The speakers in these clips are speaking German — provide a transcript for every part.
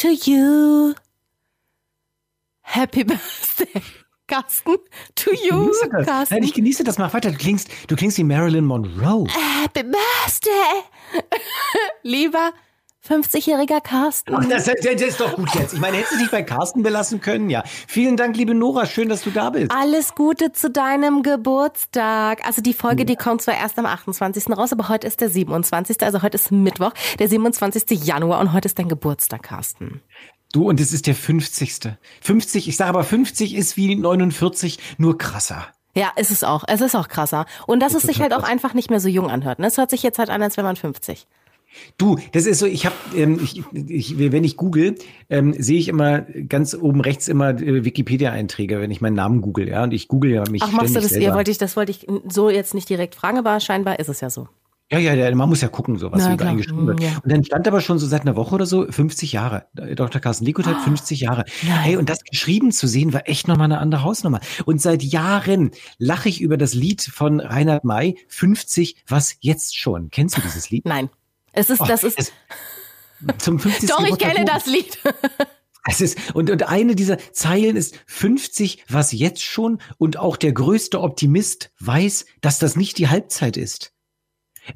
to you. Happy birthday. Carsten, to you, das. Carsten. Nein, ich genieße das. Mach weiter. Du klingst, du klingst wie Marilyn Monroe. Happy birthday. Lieber 50-jähriger Carsten. Ach, das, das, das ist doch gut jetzt. Ich meine, hättest du dich bei Carsten belassen können? Ja. Vielen Dank, liebe Nora. Schön, dass du da bist. Alles Gute zu deinem Geburtstag. Also die Folge, die kommt zwar erst am 28. raus, aber heute ist der 27. Also heute ist Mittwoch, der 27. Januar und heute ist dein Geburtstag, Carsten. Du, und es ist der 50. 50, ich sage aber 50 ist wie 49, nur krasser. Ja, ist es auch. Es ist auch krasser. Und dass es sich halt auch krass. einfach nicht mehr so jung anhört. Ne? Es hört sich jetzt halt an, als wäre man 50. Du, das ist so, ich habe, ähm, ich, ich, wenn ich google, ähm, sehe ich immer ganz oben rechts immer äh, Wikipedia-Einträge, wenn ich meinen Namen google, ja, und ich google ja mich Ach, machst du das? selber. Ihr wollte ich, das wollte ich so jetzt nicht direkt fragen, aber scheinbar ist es ja so. Ja, ja, ja, man muss ja gucken, so was Na, so klar. eingeschrieben wird. Mm, ja. Und dann stand aber schon so seit einer Woche oder so 50 Jahre. Dr. Carsten Likut hat 50 Jahre. Ah, nein. Hey, und das geschrieben zu sehen, war echt nochmal eine andere Hausnummer. Und seit Jahren lache ich über das Lied von Reinhard May, 50, was jetzt schon. Kennst du dieses Lied? Nein. Es ist, Oh, das ist. es- zum 50. Doch, ich kenne das Lied. Es ist, und, und eine dieser Zeilen ist 50, was jetzt schon, und auch der größte Optimist weiß, dass das nicht die Halbzeit ist.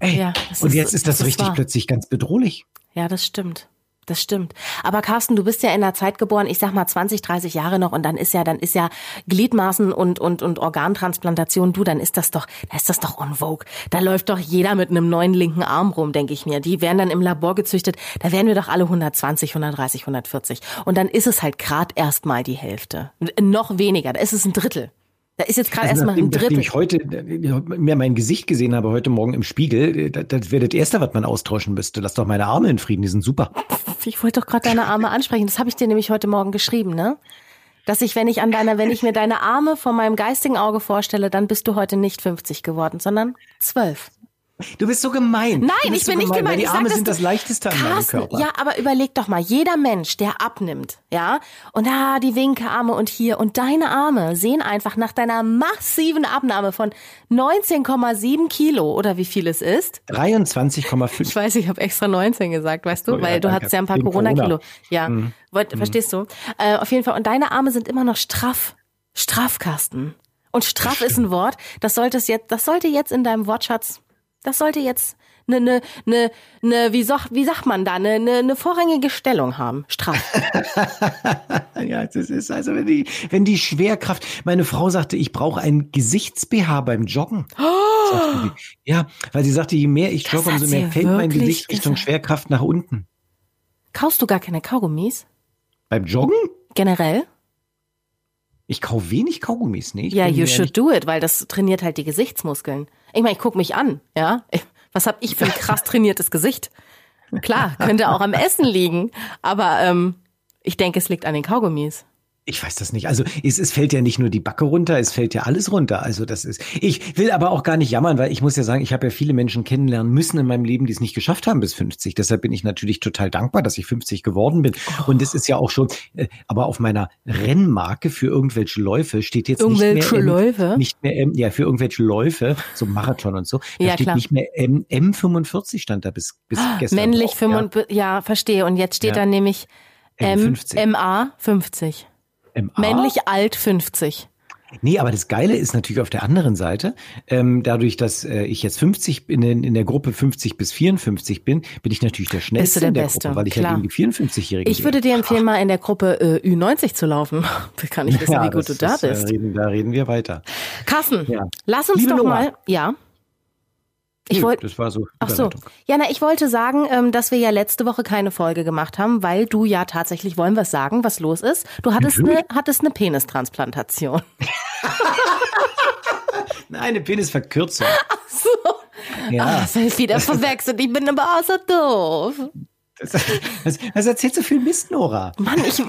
Ey, Ja, und ist- jetzt ist das, das ist richtig wahr. plötzlich ganz bedrohlich. Ja, das stimmt. Das stimmt. Aber Carsten, du bist ja in der Zeit geboren, ich sag mal 20, 30 Jahre noch und dann ist ja, dann ist ja Gliedmaßen und, und, und Organtransplantation, du, dann ist das doch, da ist das doch on vogue. Da läuft doch jeder mit einem neuen linken Arm rum, denke ich mir. Die werden dann im Labor gezüchtet. Da werden wir doch alle 120, 130, 140. Und dann ist es halt grad erst mal die Hälfte. Noch weniger. Da ist es ein Drittel. Da ist jetzt gerade Also erst mal nachdem, ein nachdem Drittel. ich heute äh, mir mein Gesicht gesehen habe, heute Morgen im Spiegel, äh, das, das wäre das Erste, was man austauschen müsste. Lass doch meine Arme in Frieden, die sind super. Ich wollte doch gerade deine Arme ansprechen. Das habe ich dir nämlich heute Morgen geschrieben, ne? Dass ich, wenn ich an deiner, wenn ich mir deine Arme vor meinem geistigen Auge vorstelle, dann bist du heute nicht 50 geworden, sondern 12. Du bist so gemein. Nein, du ich bin nicht weil gemein. Die sag, Arme dass sind du- das leichteste an Carsten, Körper. ja, aber überleg doch mal, jeder Mensch, der abnimmt, ja, und da die Winkearme und hier und deine Arme sehen einfach nach deiner massiven Abnahme von 19,7 Kilo oder wie viel es ist. 23,5. Ich weiß, ich habe extra 19 gesagt, weißt du, Oh, ja, weil du danke. hattest ja ein paar Corona-Kilo. Corona. Ja, Wollt, verstehst du? Äh, auf jeden Fall. Und deine Arme sind immer noch straff. Straff, Carsten. Und straff ist ein Wort, das sollte jetzt, das sollte jetzt in deinem Wortschatz, das sollte jetzt eine, eine, eine, eine wie, sag, wie sagt man da, eine, eine, eine vorrangige Stellung haben. Straff. Ja, das ist also, wenn die, wenn die Schwerkraft, meine Frau sagte, ich brauche ein Gesichts-BH beim Joggen. Sie. Ja, weil sie sagte, je mehr ich jogge, hat umso mehr fällt mein Gesicht Richtung gesagt? Schwerkraft nach unten. Kaust du gar keine Kaugummis? Beim Joggen? Generell? Ich kau wenig Kaugummis, ne? Ich Ja, you should nicht- do it, weil das trainiert halt die Gesichtsmuskeln. Ich meine, ich guck mich an, ja. Was hab ich für ein krass trainiertes Gesicht? Klar, könnte auch am Essen liegen, aber ähm, ich denke, es liegt an den Kaugummis. Ich weiß das nicht. Also es, es fällt ja nicht nur die Backe runter, es fällt ja alles runter. Also das ist. Ich will aber auch gar nicht jammern, weil ich muss ja sagen, ich habe ja viele Menschen kennenlernen müssen in meinem Leben, die es nicht geschafft haben bis 50. Deshalb bin ich natürlich total dankbar, dass ich 50 geworden bin. Und es ist ja auch schon, äh, aber auf meiner Rennmarke für irgendwelche Läufe steht jetzt Irgendwelche nicht mehr M, Läufe? nicht mehr M, ja für irgendwelche Läufe, so Marathon und so. Da Ja, steht klar. nicht mehr M, M45 stand da bis bis gestern. Männlich drauf, ja. 55, ja. verstehe. Und jetzt steht Ja. da nämlich M, M50. MA 50. MA? Männlich alt 50. Nee, aber das Geile ist natürlich auf der anderen Seite, ähm, dadurch, dass äh, ich jetzt 50 in, in der Gruppe 50 bis 54 bin, bin ich natürlich der schnellste der in der Beste, Gruppe, weil ich klar. ja gegen die 54-Jährigen Ich würde dir empfehlen, mal in der Gruppe äh, Ü90 zu laufen. Da kann ich wissen, wie gut du da das, bist. Äh, reden, da reden wir weiter. Carsten, Ja. lass uns Liebe doch Nora. mal, ja. Ich wollte das war so. Ach so. Ja, na, ich wollte sagen, ähm, dass wir ja letzte Woche keine Folge gemacht haben, weil du ja tatsächlich, wollen wir es sagen, was los ist? Du hattest eine, hattest eine Penistransplantation. Nein, eine Penisverkürzung. So. Ja. Ah, das ist wieder verwechselt. Ich bin aber so doof. was, was erzählst du für Mist, Nora? Mann, ich.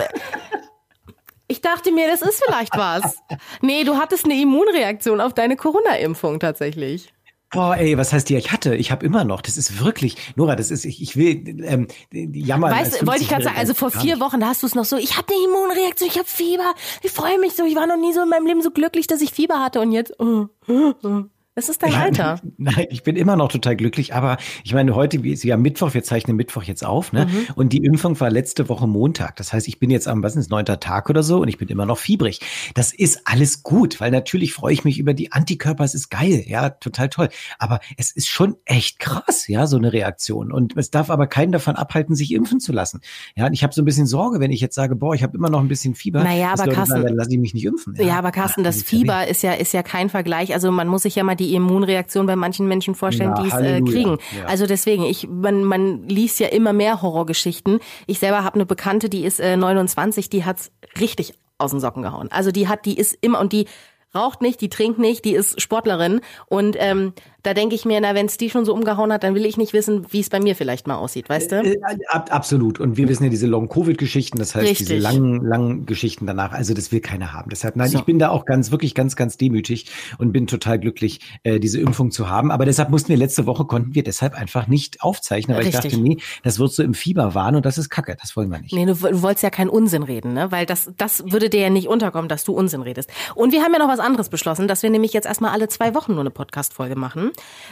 Ich dachte mir, das ist vielleicht was. Nee, du hattest eine Immunreaktion auf deine Corona-Impfung tatsächlich. Boah, ey, was heißt die? Ich hatte, ich habe immer noch. Das ist wirklich, Nora, das ist, ich, ich will ähm, jammern. Weißt, du, wollte ich gerade sagen, also vor vier Wochen, da hast du es noch so, ich habe eine Immunreaktion, ich habe Fieber, ich freue mich so, ich war noch nie so in meinem Leben so glücklich, dass ich Fieber hatte und jetzt. Oh, oh, oh. Es ist dein Alter. Nein, ich bin immer noch total glücklich, aber ich meine, heute ist ja Mittwoch, wir zeichnen Mittwoch jetzt auf, ne? Mhm. Und die Impfung war letzte Woche Montag. Das heißt, ich bin jetzt am, was ist neunter Tag oder so und ich bin immer noch fiebrig. Das ist alles gut, weil natürlich freue ich mich über die Antikörper, es ist geil, ja, total toll. Aber es ist schon echt krass, ja, so eine Reaktion. Und es darf aber keinen davon abhalten, sich impfen zu lassen. Ja, und ich habe so ein bisschen Sorge, wenn ich jetzt sage, boah, ich habe immer noch ein bisschen Fieber. Naja, aber Carsten, dann lasse ich mich nicht impfen. Ja, ja aber Carsten, das Fieber ist ja, ist ja kein Vergleich. Also man muss sich ja mal die die Immunreaktion bei manchen Menschen vorstellen, die es äh, kriegen. Ja. Also deswegen, ich, man, man liest ja immer mehr Horrorgeschichten. Ich selber habe eine Bekannte, die ist äh, 29, die hat's richtig aus den Socken gehauen. Also die hat, die ist immer und die raucht nicht, die trinkt nicht, die ist Sportlerin und ähm, da denke ich mir, na, wenn es die schon so umgehauen hat, dann will ich nicht wissen, wie es bei mir vielleicht mal aussieht, weißt du? Äh, ab, absolut. Und wir wissen ja diese Long-Covid-Geschichten, das heißt Richtig. diese langen, langen Geschichten danach. Also das will keiner haben. Deshalb, nein, so. ich bin da auch ganz, wirklich ganz, ganz demütig und bin total glücklich, äh, diese Impfung zu haben. Aber deshalb mussten wir letzte Woche, konnten wir deshalb einfach nicht aufzeichnen, weil Richtig. ich dachte, nee, das wird so im Fieber waren und das ist Kacke, das wollen wir nicht. Nee, du, du wolltest ja keinen Unsinn reden, ne? Weil das, das würde dir ja nicht unterkommen, dass du Unsinn redest. Und wir haben ja noch was anderes beschlossen, dass wir nämlich jetzt erstmal alle zwei Wochen nur eine Podcast-Folge machen,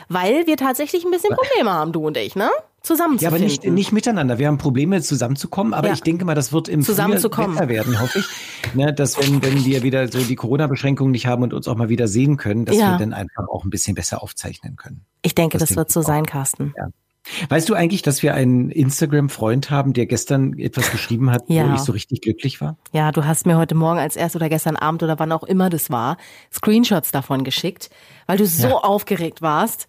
weil wir tatsächlich ein bisschen Probleme haben, du und ich, ne? Zusammenzufinden. Ja, aber nicht, nicht miteinander. Wir haben Probleme, zusammenzukommen, aber ja. ich denke mal, das wird im zusammenzukommen. besser werden, hoffe ich. Ne, dass wenn, wenn wir wieder so die Corona-Beschränkungen nicht haben und uns auch mal wieder sehen können, dass ja. wir dann einfach auch ein bisschen besser aufzeichnen können. Ich denke, das, das wird so sein, Carsten. Ja. Weißt du eigentlich, dass wir einen Instagram-Freund haben, der gestern etwas geschrieben hat, ja. wo ich so richtig glücklich war? Ja, du hast mir heute Morgen als erst oder gestern Abend oder wann auch immer das war, Screenshots davon geschickt, weil du so ja. aufgeregt warst.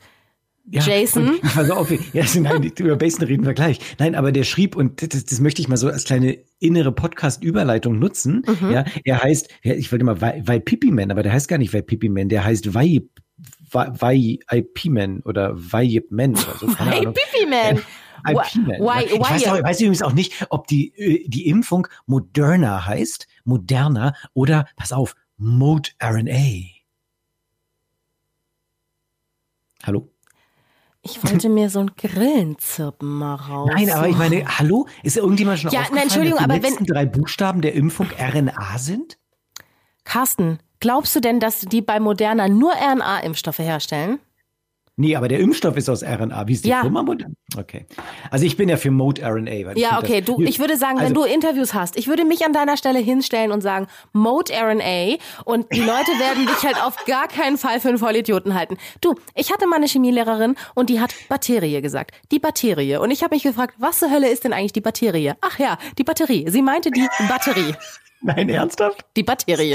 Ja, Jason. Ich war so auf, ja, nein, über Basin reden wir gleich. Nein, aber der schrieb, und das, das möchte ich mal so als kleine innere Podcast-Überleitung nutzen. Mhm. Ja, er heißt, ich wollte mal Vai Pipi Man, aber der heißt gar nicht Vai Pipi Man, der heißt Vai Vai IP Man oder Vai Man oder so. Vai Pipi Man. IP-Man. Why, ich weiß, auch, weiß übrigens auch nicht, ob die, äh, die Impfung Moderna heißt, Moderna oder, pass auf, Mode RNA. Hallo? Ich wollte mir so ein Grillenzirpen mal raus. Nein, aber ich meine, hallo? Ist irgendjemand schon ja, nein, Entschuldigung, dass die aber letzten wenn, drei Buchstaben der Impfung RNA sind? Carsten, glaubst du denn, dass die bei Moderna nur RNA-Impfstoffe herstellen? Nee, aber der Impfstoff ist aus RNA. Wie ist die ja. Firma? Okay. Also ich bin ja für Mode RNA. Weil ja, okay. Du, ich würde sagen, also, wenn du Interviews hast, ich würde mich an deiner Stelle hinstellen und sagen, Mode RNA und die Leute werden dich halt auf gar keinen Fall für einen Vollidioten halten. Du, ich hatte mal eine Chemielehrerin und die hat Batterie gesagt. Die Batterie. Und ich habe mich gefragt, was zur Hölle ist denn eigentlich die Batterie? Ach ja, die Batterie. Sie meinte die Batterie. Nein, ernsthaft? Die Batterie.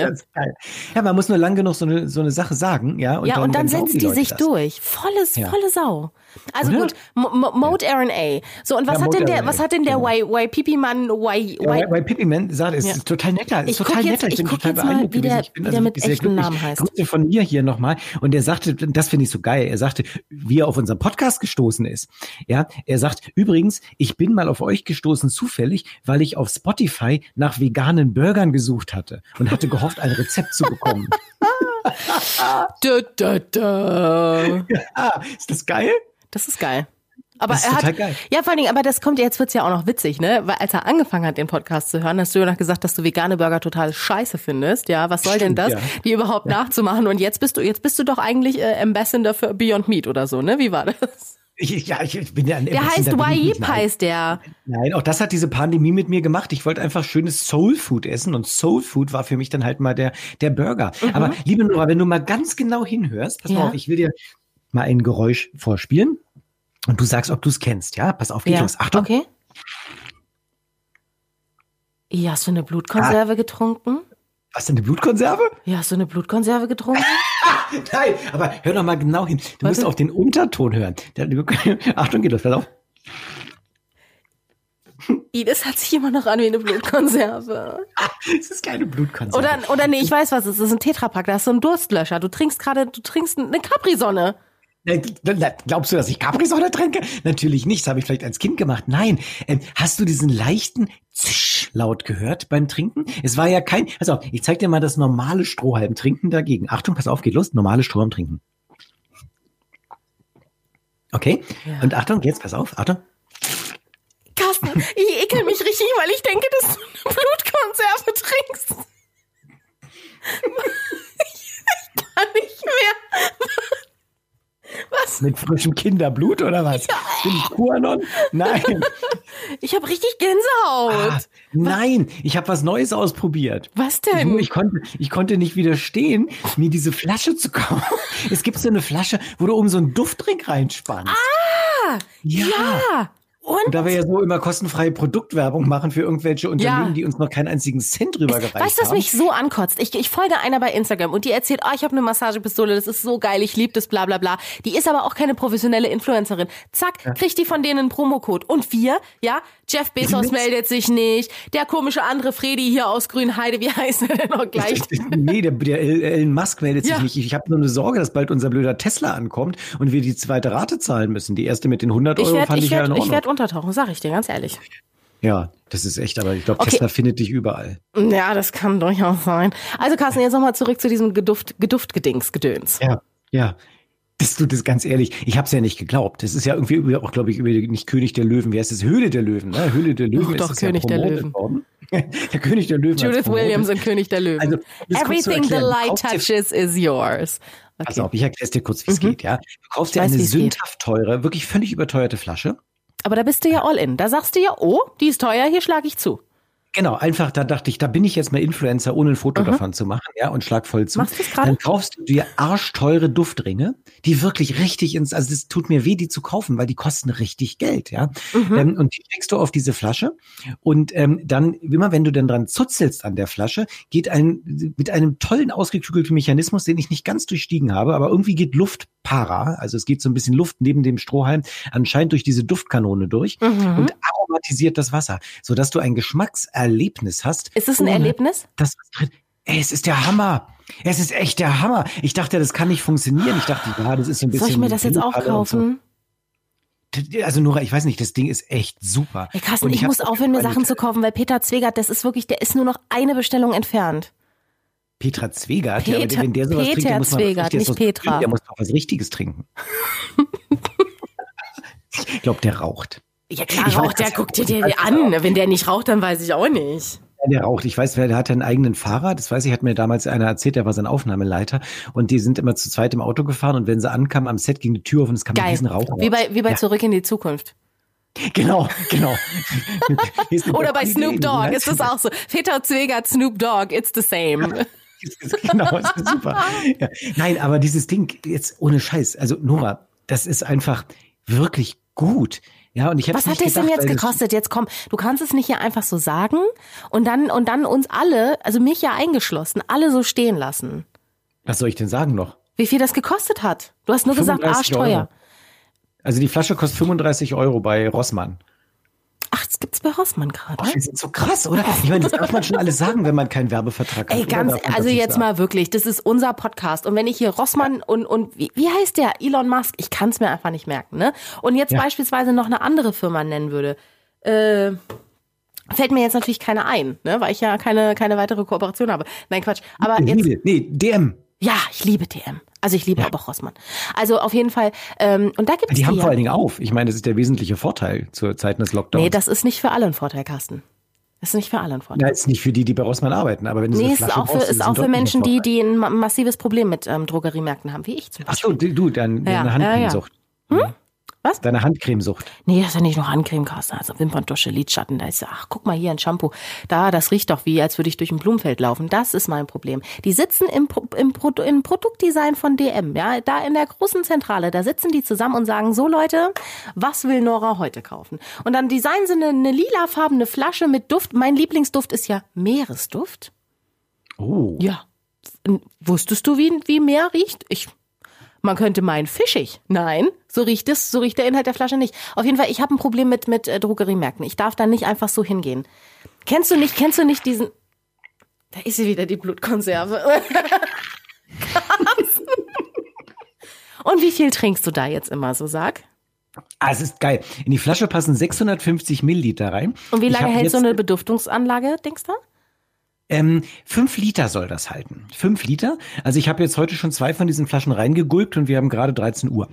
Ja, man muss nur lang genug so eine, so eine Sache sagen, ja. Und ja, dann, und dann, dann setzt die, die sich das. durch. Volles, ja. volle Sau. Also Oder? gut, M Mode ja. RNA. So, und was ja, hat denn der, was hat denn der genau. Y, y Pipi Mann, Y, y, y Pipi Man sagt, es ist total netter, ist total netter. Ich, ich bin total beeindruckt wie der, ich bin wie also der mit echten Namen heißt. Grüße von mir hier nochmal. Und er sagte, das finde ich so geil. Er sagte, wie er auf unseren Podcast gestoßen ist. Ja, er sagt, übrigens, ich bin mal auf euch gestoßen zufällig, weil ich auf Spotify nach veganen Burgern gesucht hatte und hatte gehofft, ein Rezept zu bekommen. da, da, da. Ja, ist das geil? Das ist geil. Aber er hat, geil. ja, vor allen Dingen, aber das kommt, jetzt wird's ja auch noch witzig, ne? Weil als er angefangen hat, den Podcast zu hören, hast du ja noch gesagt, dass du vegane Burger total scheiße findest. Ja, was soll Stimmt, denn das, ja. die überhaupt ja. nachzumachen? Und jetzt bist du, jetzt bist du doch eigentlich äh, Ambassador für Beyond Meat oder so, ne? Wie war das? Ich, ja, ich bin ja ein Der heißt Wayib, heißt der. Nein, auch das hat diese Pandemie mit mir gemacht. Ich wollte einfach schönes Soul Food essen und Soul Food war für mich dann halt mal der, der Burger. Mhm. Aber liebe Nora, wenn du mal ganz genau hinhörst, pass ja. mal auf, ich will dir mal ein Geräusch vorspielen. Und du sagst, ob du es kennst, ja? Pass auf, geht ja. los. Achtung. Okay. Ja, hast du eine Blutkonserve ah. getrunken? Was denn eine Blutkonserve? Ja, hast du eine Blutkonserve getrunken? Nein, aber hör doch mal genau hin. Du Was musst auf den Unterton hören. Achtung, geht los, pass auf. Das hat sich immer noch an wie eine Blutkonserve. Es ist keine Blutkonserve. Oder, oder nee, ich weiß was, es ist ein Tetrapack, da hast du einen Durstlöscher. Du trinkst gerade, du trinkst eine Capri-Sonne. Glaubst du, dass ich Capri-Sonne trinke? Natürlich nicht. Das habe ich vielleicht als Kind gemacht. Nein. Ähm, hast du diesen leichten Zisch-Laut gehört beim Trinken? Es war ja kein. Pass auf, ich zeig dir mal das normale Strohhalm-Trinken dagegen. Achtung, pass auf, geht los. Normale Strohhalm-Trinken. Okay. Ja. Und Achtung, jetzt pass auf. Achtung. Carsten, ich ekel mich richtig, weil ich denke, dass du eine Blutkonserve trinkst. ich kann nicht mehr. Was? Mit frischem Kinderblut oder was? Ja. Bin ich Kuanon? Nein. Ich habe richtig Gänsehaut. Ah, nein, ich habe was Neues ausprobiert. Was denn? Ich, ich, konnte, ich konnte nicht widerstehen, mir diese Flasche zu kaufen. Es gibt so eine Flasche, wo du um so einen Duftring reinspannst. Ah! Ja! ja. Und? und da wir ja so immer kostenfreie Produktwerbung machen für irgendwelche Unternehmen, ja. die uns noch keinen einzigen Cent drüber gereicht weißt, haben. Weißt du, was mich so ankotzt? Ich, ich folge einer bei Instagram und die erzählt, oh, ich habe eine Massagepistole, das ist so geil, ich liebe das, bla bla bla. Die ist aber auch keine professionelle Influencerin. Zack, ja. kriegt die von denen einen Promocode. Und wir, ja, Jeff Bezos meldet sich nicht, der komische andere Freddy hier aus Grünheide, wie heißt er denn noch gleich? nee, der, der Elon Musk meldet sich ja. nicht. Ich habe nur eine Sorge, dass bald unser blöder Tesla ankommt und wir die zweite Rate zahlen müssen. Die erste mit den 100 Euro werd, fand ich, ich werd, ja in Ordnung. Untertauchen, sag ich dir ganz ehrlich. Ja, das ist echt, aber ich glaube, okay. Tesla findet dich überall. Ja, das kann durchaus sein. Also Carsten, jetzt nochmal zurück zu diesem Geduft, Geduftgedings, Gedöns. Ja, ja. Das tut es ganz ehrlich. Ich habe es ja nicht geglaubt. Das ist ja irgendwie auch, glaube ich, über nicht König der Löwen. Wie heißt es? Höhle der Löwen. Ne? Höhle der Löwen doch, ist doch König ja der Löwen. Worden. der König der Löwen. Judith Williams und König der Löwen. Also, Everything the light touches is yours. Okay. Also, ich erkläre es dir kurz, wie es mhm. geht. Ja, du kaufst dir eine sündhaft teure, wirklich völlig überteuerte Flasche aber da bist du ja all in. Da sagst du ja, oh, die ist teuer, hier schlage ich zu. Genau, einfach, da dachte ich, da bin ich jetzt mal Influencer, ohne ein Foto mhm. davon zu machen, ja, und schlag voll zu. Machst du gerade? Dann kaufst du dir arschteure Duftringe, die wirklich richtig ins, also es tut mir weh, die zu kaufen, weil die kosten richtig Geld, ja. Mhm. Ähm, und die steckst du auf diese Flasche und ähm, dann, immer wenn du dann dran zuzelst an der Flasche, geht ein, mit einem tollen ausgeklügelten Mechanismus, den ich nicht ganz durchstiegen habe, aber irgendwie geht Luft para, also es geht so ein bisschen Luft neben dem Strohhalm anscheinend durch diese Duftkanone durch mhm. und aromatisiert das Wasser, sodass du ein Geschmackserlebnis hast. Ist es ein Erlebnis? Das Ey, es ist der Hammer. Es ist echt der Hammer. Ich dachte, das kann nicht funktionieren. Ich dachte, ja, das ist so ein bisschen. Soll ich mir das jetzt auch kaufen? Also Nora, ich weiß nicht, das Ding ist echt super. Hey Carsten, ich, ich muss aufhören, mir Sachen zu kaufen, weil Peter Zwegert, das ist wirklich, der ist nur noch eine Bestellung entfernt. Petra Zwegert, Peter, ja, wenn der sowas Peter trinkt, muss man Zwegert, nicht Petra. Trinken, der muss doch was Richtiges trinken. ich glaube, der raucht. Ja klar, ich raucht, weiß, der guckt dir den an. Wenn der nicht raucht, dann weiß ich auch nicht. Der raucht. Ich weiß, der hat einen eigenen Fahrer. Das weiß ich, hat mir damals einer erzählt, der war sein Aufnahmeleiter. Und die sind immer zu zweit im Auto gefahren. Und wenn sie ankamen am Set, ging die Tür auf und es kam Geil. ein Rauch Wie bei, wie bei ja. Zurück in die Zukunft. Genau, genau. Oder bei Snoop Dogg ist das auch so. Peter Zwegert, Snoop Dogg, it's the same. genau, das ist super. Ja. Nein, aber dieses Ding, jetzt ohne Scheiß, also Nora, das ist einfach wirklich gut. Ja, und ich Was hat das denn jetzt gekostet? Jetzt komm, du kannst es nicht hier einfach so sagen und dann und dann uns alle, also mich ja eingeschlossen, alle so stehen lassen. Was soll ich denn sagen noch? Wie viel das gekostet hat? Du hast nur gesagt arschteuer. Euro. Also die Flasche kostet 35 Euro bei Rossmann. Ach, das gibt's bei Rossmann gerade. Oh, das ist so krass, oder? Ich meine, das darf man schon alles sagen, wenn man keinen Werbevertrag hat. Ey, ganz, also jetzt sagen? mal wirklich, das ist unser Podcast. Und wenn ich hier Rossmann und, und wie, wie heißt der? Elon Musk, ich kann es mir einfach nicht merken, ne? Und jetzt ja. beispielsweise noch eine andere Firma nennen würde. Äh, fällt mir jetzt natürlich keine ein, ne? Weil ich ja keine, keine weitere Kooperation habe. Nein, Quatsch. Aber jetzt. Nee, DM. Ja, ich liebe DM. Also ich liebe ja. aber Rossmann. Also auf jeden Fall. Ähm, und da gibt es die. Die haben vor allen Dingen auf. Ich meine, das ist der wesentliche Vorteil zur Zeit des Lockdowns. Nee, das ist nicht für alle ein Vorteil, Carsten. Das ist nicht für alle ein Vorteil. Ja, ist nicht für die, die bei Rossmann arbeiten, aber wenn du nee, so ist auch für, ist auch für Menschen, die, die ein massives Problem mit ähm, Drogeriemärkten haben, wie ich zum Beispiel. Ach so, du, dann ja, eine Handcremesucht. Ja, ja. Hm? Was? Deine Handcremesucht. Nee, das ist ja nicht noch Handcreme, Carsten. Also Wimperntusche, Lidschatten. Da ist ja, ach, guck mal hier ein Shampoo. Da, das riecht doch wie, als würde ich durch ein Blumenfeld laufen. Das ist mein Problem. Die sitzen im, im, im Produktdesign von DM, ja, da in der großen Zentrale. Da sitzen die zusammen und sagen, so Leute, was will Nora heute kaufen? Und dann designen sie eine, eine lilafarbene Flasche mit Duft. Mein Lieblingsduft ist ja Meeresduft. Oh. Ja. Wusstest du, wie, wie Meer riecht? Ich man könnte meinen, fischig. Nein, so riecht es, so riecht der Inhalt der Flasche nicht. Auf jeden Fall, ich habe ein Problem mit, mit äh, Drogeriemärkten. Ich darf da nicht einfach so hingehen. Kennst du nicht, kennst du nicht diesen. Da ist sie wieder, die Blutkonserve. Und wie viel trinkst du da jetzt immer so, sag? Ah, es ist geil. In die Flasche passen 650 Milliliter rein. Und wie lange hält so eine Beduftungsanlage, denkst du? Ähm, fünf Liter soll das halten. Fünf Liter. Also ich habe jetzt heute schon zwei von diesen Flaschen reingegulpt und wir haben gerade 13 Uhr.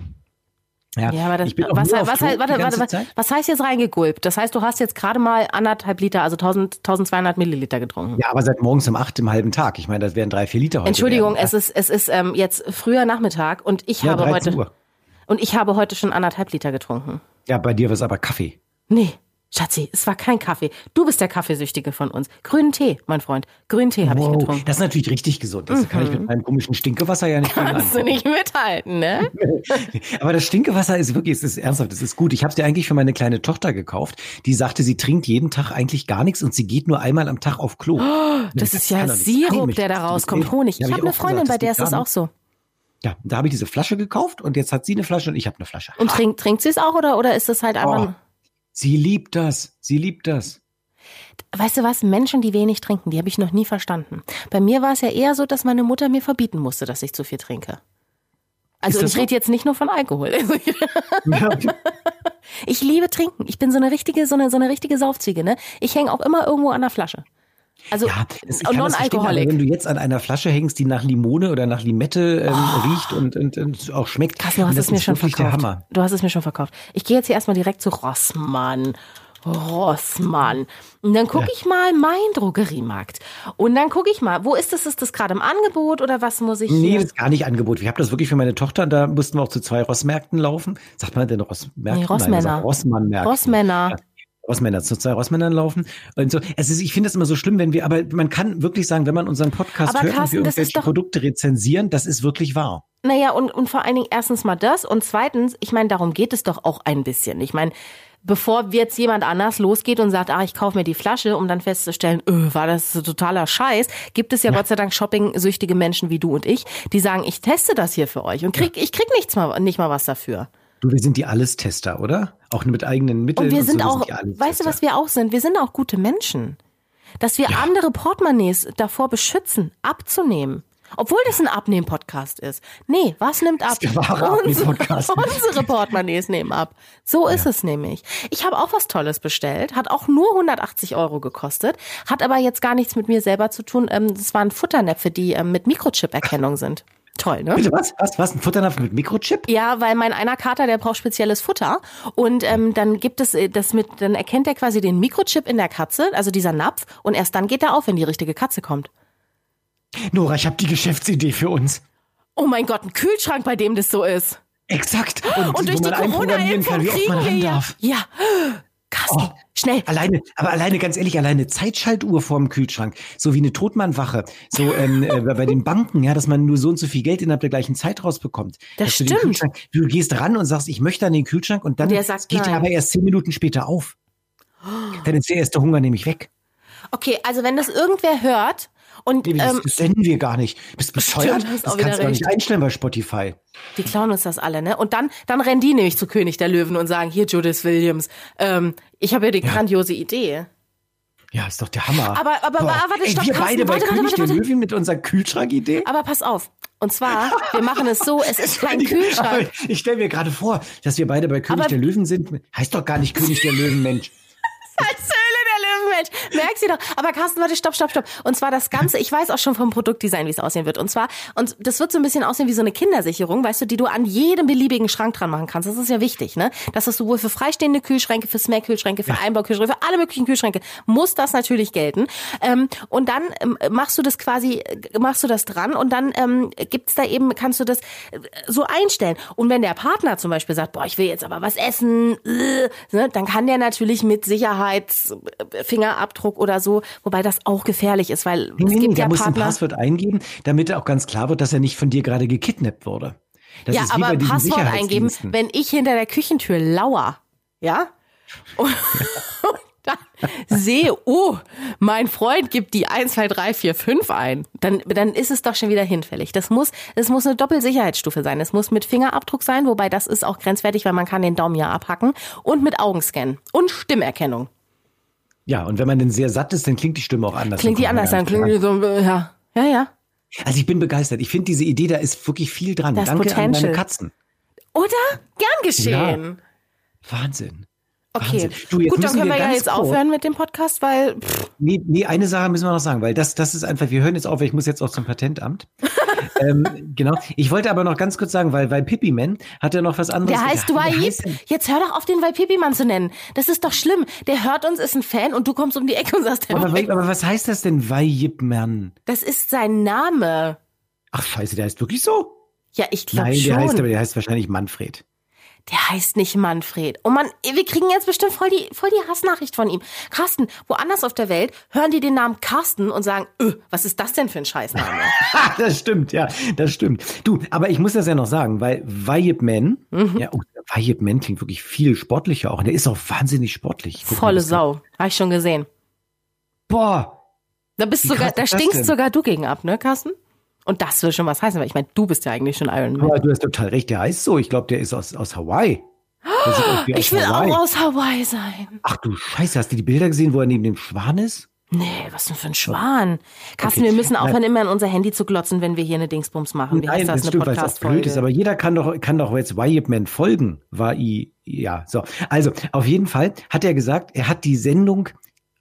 Ja, aber das, was, was, was, Klo warte, warte, Zeit. was heißt jetzt reingegulpt? Das heißt, du hast jetzt gerade mal anderthalb Liter, also 1000, 1200 Milliliter getrunken. Ja, aber seit morgens um acht im halben Tag. Ich meine, das wären drei, vier Liter heute. Entschuldigung, werden. es ist, es ist ähm, jetzt früher Nachmittag und ich ja, habe 13 heute Uhr. und ich habe heute schon anderthalb Liter getrunken. Ja, bei dir war es aber Kaffee. Nee, Schatzi, es war kein Kaffee. Du bist der Kaffeesüchtige von uns. Grünen Tee, mein Freund. Grünen Tee habe ich Wow, getrunken. das ist natürlich richtig gesund. Das kann ich mit meinem komischen Stinkewasser ja nicht Kannst du nicht mithalten, ne? Aber das Stinkewasser ist wirklich, es ist ernsthaft, es ist gut. Ich habe es dir eigentlich für meine kleine Tochter gekauft. Die sagte, sie trinkt jeden Tag eigentlich gar nichts und sie geht nur einmal am Tag auf Klo. Das ist ja Sirup, der da Das rauskommt. Honig. Ich hab habe eine auch Freundin, gesagt, bei der das ist das auch so. Ja, da habe ich diese Flasche gekauft und jetzt hat sie eine Flasche und ich habe eine Flasche. Und trinkt, trinkt sie es auch oder, oder ist es halt einfach. Oh, sie liebt das. Sie liebt das. Weißt du was? Menschen, die wenig trinken, die habe ich noch nie verstanden. Bei mir war es ja eher so, dass meine Mutter mir verbieten musste, dass ich zu viel trinke. Also ich so? rede jetzt nicht nur von Alkohol. Ja. Ich liebe trinken. Ich bin so eine richtige, so eine, so eine richtige Saufziege, ne? Ich hänge auch immer irgendwo an der Flasche. Also Ja, das, ich non-alkoholic. wenn du jetzt an einer Flasche hängst, die nach Limone oder nach Limette ähm, riecht und, und, und auch schmeckt, Krass, du hast das es mir schon verkauft. Hammer. Du hast es mir schon verkauft. Ich gehe jetzt hier erstmal direkt zu Rossmann. Rossmann. Und dann gucke ich mal mein Drogeriemarkt. Und dann gucke ich mal, wo ist das? Ist das gerade im Angebot oder was muss ich Nee, hier? das ist gar nicht Angebot. Ich habe das wirklich für meine Tochter, da mussten wir auch zu zwei Rossmärkten laufen. Sagt man denn Rossmärkten? Nee, Rossmänner. sagt Rossmannmärkten. Rossmänner. Ja. Rossmänner, zu zwei Rossmännern laufen und so. Es ist, ich finde das immer so schlimm, wenn wir, aber man kann wirklich sagen, wenn man unseren Podcast Aber hört Carsten, und wir irgendwelche doch- Produkte rezensieren, das ist wirklich wahr. Naja, und, und vor allen Dingen erstens mal das und zweitens, ich meine, darum geht es doch auch ein bisschen. Ich meine, bevor jetzt jemand anders losgeht und sagt, ah, ich kaufe mir die Flasche, um dann festzustellen, öh, war das so totaler Scheiß, gibt es ja, Gott sei Dank shopping-süchtige Menschen wie du und ich, die sagen, ich teste das hier für euch und krieg, ich krieg nichts mal, nicht mal was dafür. Du, wir sind die Allestester, oder? Auch mit eigenen Mitteln. Und wir sind so, auch, die Allestester. weißt du, was wir auch sind? Wir sind auch gute Menschen. Dass wir andere Portemonnaies davor beschützen, abzunehmen. Obwohl das ein Abnehmen-Podcast ist. Nee, was nimmt ab? Unsere-. Unsere Portemonnaies nehmen ab. So ist es nämlich. Ich habe auch was Tolles bestellt, hat auch nur 180 Euro gekostet, hat aber jetzt gar nichts mit mir selber zu tun. Ähm, Das waren Futternäpfe, die ähm, mit Mikrochip-Erkennung sind. Toll, ne? Bitte, was? Was? Was? Ein Futternapf mit Mikrochip? Ja, weil mein einer Kater, der braucht spezielles Futter und ähm, dann gibt es äh, das mit, dann erkennt er quasi den Mikrochip in der Katze, also dieser Napf, und erst dann geht er auf, wenn die richtige Katze kommt. Nora, ich habe die Geschäftsidee für uns. Oh mein Gott, ein Kühlschrank, bei dem das so ist. Exakt. Und, Und durch die Corona-Impfung kriegen wir ja. darf. Ja, Carsten, Oh. schnell. Alleine, aber alleine, ganz ehrlich, alleine Zeitschaltuhr vorm Kühlschrank, so wie eine Totmannwache, so ähm, äh, bei den Banken, ja, dass man nur so und so viel Geld innerhalb der gleichen Zeit rausbekommt. Das du stimmt. Kühlschrank- Du gehst ran und sagst, ich möchte an den Kühlschrank und dann sagt geht nein. er aber erst zehn Minuten später auf. Dann ist der erste Hunger nämlich weg. Okay, also wenn das irgendwer hört und Nee, das, ähm, das senden wir gar nicht. Bist bescheuert? Stimmt, das kannst du gar nicht einstellen bei Spotify. die klauen uns das alle, ne? Und dann, dann rennen die nämlich zu König der Löwen und sagen, hier Judith Williams, ähm, ich habe ja die grandiose Idee. Ja, ist doch der Hammer. Aber- aber- Boah. aber- warte, Ey, stopp, wir beide bei warte, König warte, der warte. Löwen mit unserer Kühlschrankidee. Aber pass auf. Und zwar, wir machen es so, es ist kein Kühlschrank. Aber Ich stelle mir gerade vor, dass wir beide bei König Aber- der Löwen sind. Heißt doch gar nicht König der Löwen, Mensch. Als Höhle Löwenmensch. Merkst du doch. Aber Carsten, warte, stopp, stopp, stopp. Und zwar das Ganze, ich weiß auch schon vom Produktdesign, wie es aussehen wird. Und zwar, und das wird so ein bisschen aussehen wie so eine Kindersicherung, weißt du, die du an jedem beliebigen Schrank dran machen kannst. Das ist ja wichtig, ne? Das ist sowohl für freistehende Kühlschränke, für Snack-Kühlschränke, für Einbaukühlschränke, für alle möglichen Kühlschränke muss das natürlich gelten. Ähm, und dann ähm, machst du das quasi, äh, machst du das dran und dann ähm, gibt's da eben, kannst du das äh, so einstellen. Und wenn der Partner zum Beispiel sagt, boah, ich will jetzt aber was essen, äh, ne, dann kann der natürlich mit Sicherheitsfingerabdruck oder so, wobei das auch gefährlich ist, weil Nee, es nee, nee, gibt der ja muss ein Partner. Passwort eingeben, damit auch ganz klar wird, dass er nicht von dir gerade gekidnappt wurde. Das ja, aber Passwort eingeben, wenn ich hinter der Küchentür lauer, ja? Und, und dann sehe, oh, mein Freund gibt die 1, 2, 3, 4, 5 ein, dann, dann ist es doch schon wieder hinfällig. Das muss, es muss eine Doppelsicherheitsstufe sein. Es muss mit Fingerabdruck sein, wobei das ist auch grenzwertig, weil man kann den Daumen ja abhacken und mit Augenscan und Stimmerkennung. Ja, und wenn man denn sehr satt ist, dann klingt die Stimme auch anders. Klingt die anders, dann klingt die so, ja, ja, ja. Also ich bin begeistert. Ich finde diese Idee, da ist wirklich viel dran. Das Danke an Potential. deine Katzen. Oder? Gern geschehen. Wahnsinn. Okay. Du, gut, dann können wir ja ganz jetzt aufhören mit dem Podcast, weil pff, Nee, nee, eine Sache müssen wir noch sagen, weil das, das ist einfach, wir hören jetzt auf, weil ich muss jetzt auch zum Patentamt. ähm, genau. Ich wollte aber noch ganz kurz sagen, weil, weil Pippi Man hat ja noch was anderes. der heißt denn- Jetzt hör doch auf, den Waipipi-Mann zu nennen. Das ist doch schlimm. Der hört uns, ist ein Fan und du kommst um die Ecke und sagst, der Aber, aber was heißt das denn, Wajib Man? das ist sein Name. Ach scheiße, der heißt wirklich so? Ja, ich glaube Nein, schon. der heißt aber, der heißt wahrscheinlich Manfred. Der heißt nicht Manfred. Oh Mann, wir kriegen jetzt bestimmt voll die, voll die Hassnachricht von ihm. Carsten, woanders auf der Welt hören die den Namen Carsten und sagen, öh, was ist das denn für ein Scheißname? Das stimmt, ja, das stimmt. Du, aber ich muss das ja noch sagen, weil Wajib Man, Mhm. ja, oh, Wajib Man klingt wirklich viel sportlicher auch. Und der ist auch wahnsinnig sportlich. Guck Volle Sau. Habe ich schon gesehen. Boah, Da bist sogar, da stinkst sogar du gegen ab, ne, Carsten? Und das will schon was heißen, weil ich meine, du bist ja eigentlich schon Iron Man. aber du hast total recht, der heißt so. Ich glaube, der ist aus, aus Hawaii. Wie Ich aus will Hawaii. auch aus Hawaii sein. Ach du Scheiße, hast du die Bilder gesehen, wo er neben dem Schwan ist? Nee, was denn für ein Schwan? Carsten, Okay. wir müssen Nein. aufhören, immer in unser Handy zu glotzen, wenn wir hier eine Dingsbums machen. Wie heißt das? Eine blöd ist. Podcast-Folge. Aber jeder kann doch, kann doch jetzt Wyatt Man folgen. War i, ja, so. Also, auf jeden Fall hat er gesagt, er hat die Sendung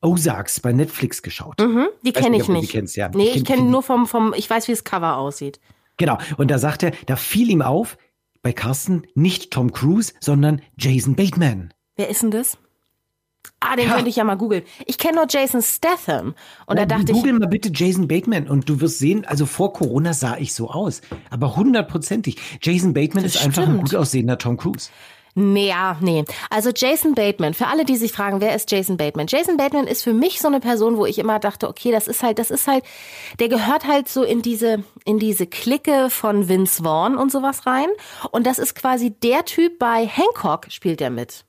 Ozarks bei Netflix geschaut. Mhm, die kenne nicht, ich die nicht. kennst, ja. Nee, Ich ich kenn- kenne kenn- nur vom, vom, ich weiß, wie das Cover aussieht. Genau. Und da sagt er, da fiel ihm auf, bei Carsten nicht Tom Cruise, sondern Jason Bateman. Wer ist denn das? Ah, den Ja. könnte ich ja mal googeln. Ich kenne nur Jason Statham. Und da Ja, dachte ich, Google mal bitte Jason Bateman und du wirst sehen, also vor Corona sah ich so aus. Aber hundertprozentig. Jason Bateman Das ist einfach ein stimmt. gut aussehender Tom Cruise. Nee, ja, nee. Also Jason Bateman, für alle, die sich fragen, wer ist Jason Bateman? Jason Bateman ist für mich so eine Person, wo ich immer dachte, okay, das ist halt, das ist halt, der gehört halt so in diese, in diese Clique von Vince Vaughn und sowas rein. Und das ist quasi der Typ bei Hancock spielt er mit.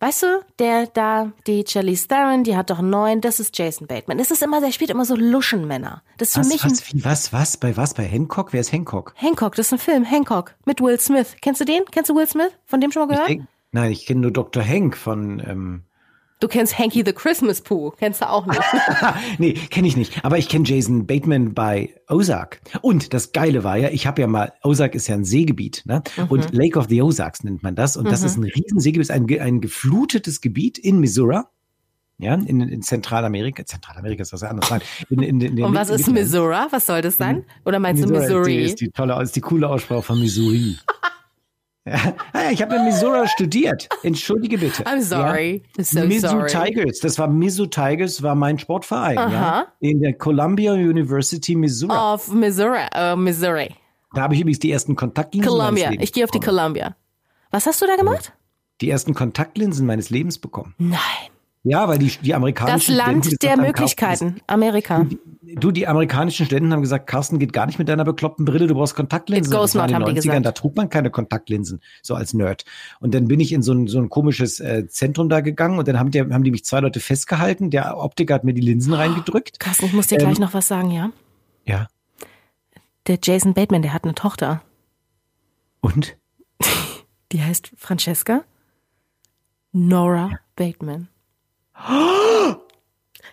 Weißt du, der da, die Charlize Theron, die hat doch neun, das ist Jason Bateman. Das ist immer, der spielt immer so Luschenmänner. Das ist für Was, mich ein was, wie, was, was, bei was, bei Hancock? Wer ist Hancock? Hancock, das ist ein Film, Hancock, mit Will Smith. Kennst du den? Kennst du Will Smith? Von dem schon mal Ich gehört? denk, nein, ich kenne nur Dr. Hank von, ähm, Du kennst Hanky the Christmas Pooh, kennst du auch nicht. nee, kenne ich nicht. Aber ich kenne Jason Bateman bei Ozark. Und das Geile war ja, ich habe ja mal, Ozark ist ja ein Seegebiet, ne? Mhm. Und Lake of the Ozarks nennt man das. Und das ist ein riesen Seegebiet, ein, ein geflutetes Gebiet in Missouri. Ja, in, in Zentralamerika. Zentralamerika ist was anderes. In, in, in, in Und was ist. Missouri? Was soll das sein? Oder meinst du Missouri? Missouri? Ist die, ist die tolle, ist die coole Aussprache von Missouri. ja, Ah, ich habe in Missouri studiert. Entschuldige bitte. I'm sorry. Ja. So Mizzou sorry. Tigers, das war Mizzou Tigers, war mein Sportverein. Ja? Aha. In der Columbia University, Missouri. Of Missouri. Uh, Missouri. Da habe ich übrigens die ersten Kontaktlinsen Columbia. meines Lebens Ich gehe auf die bekommen. Columbia. Was hast du da gemacht? Die ersten Kontaktlinsen meines Lebens bekommen. Nein. Ja, weil die, die Das amerikanischen Land Studenten der gesagt haben, Möglichkeiten. Amerika. Du, die amerikanischen Studenten haben gesagt, Carsten geht gar nicht mit deiner bekloppten Brille, du brauchst Kontaktlinsen. It goes Das not, haben die 90ern, gesagt. da trug man keine Kontaktlinsen, so als Nerd. Und dann bin ich in so ein, so ein komisches äh, Zentrum da gegangen und dann haben die, haben die mich zwei Leute festgehalten. Der Optiker hat mir die Linsen reingedrückt. Carsten, ich muss dir Ähm, gleich noch was sagen, ja? Ja. Der Jason Bateman, der hat eine Tochter. Und? Die heißt Francesca Nora Bateman.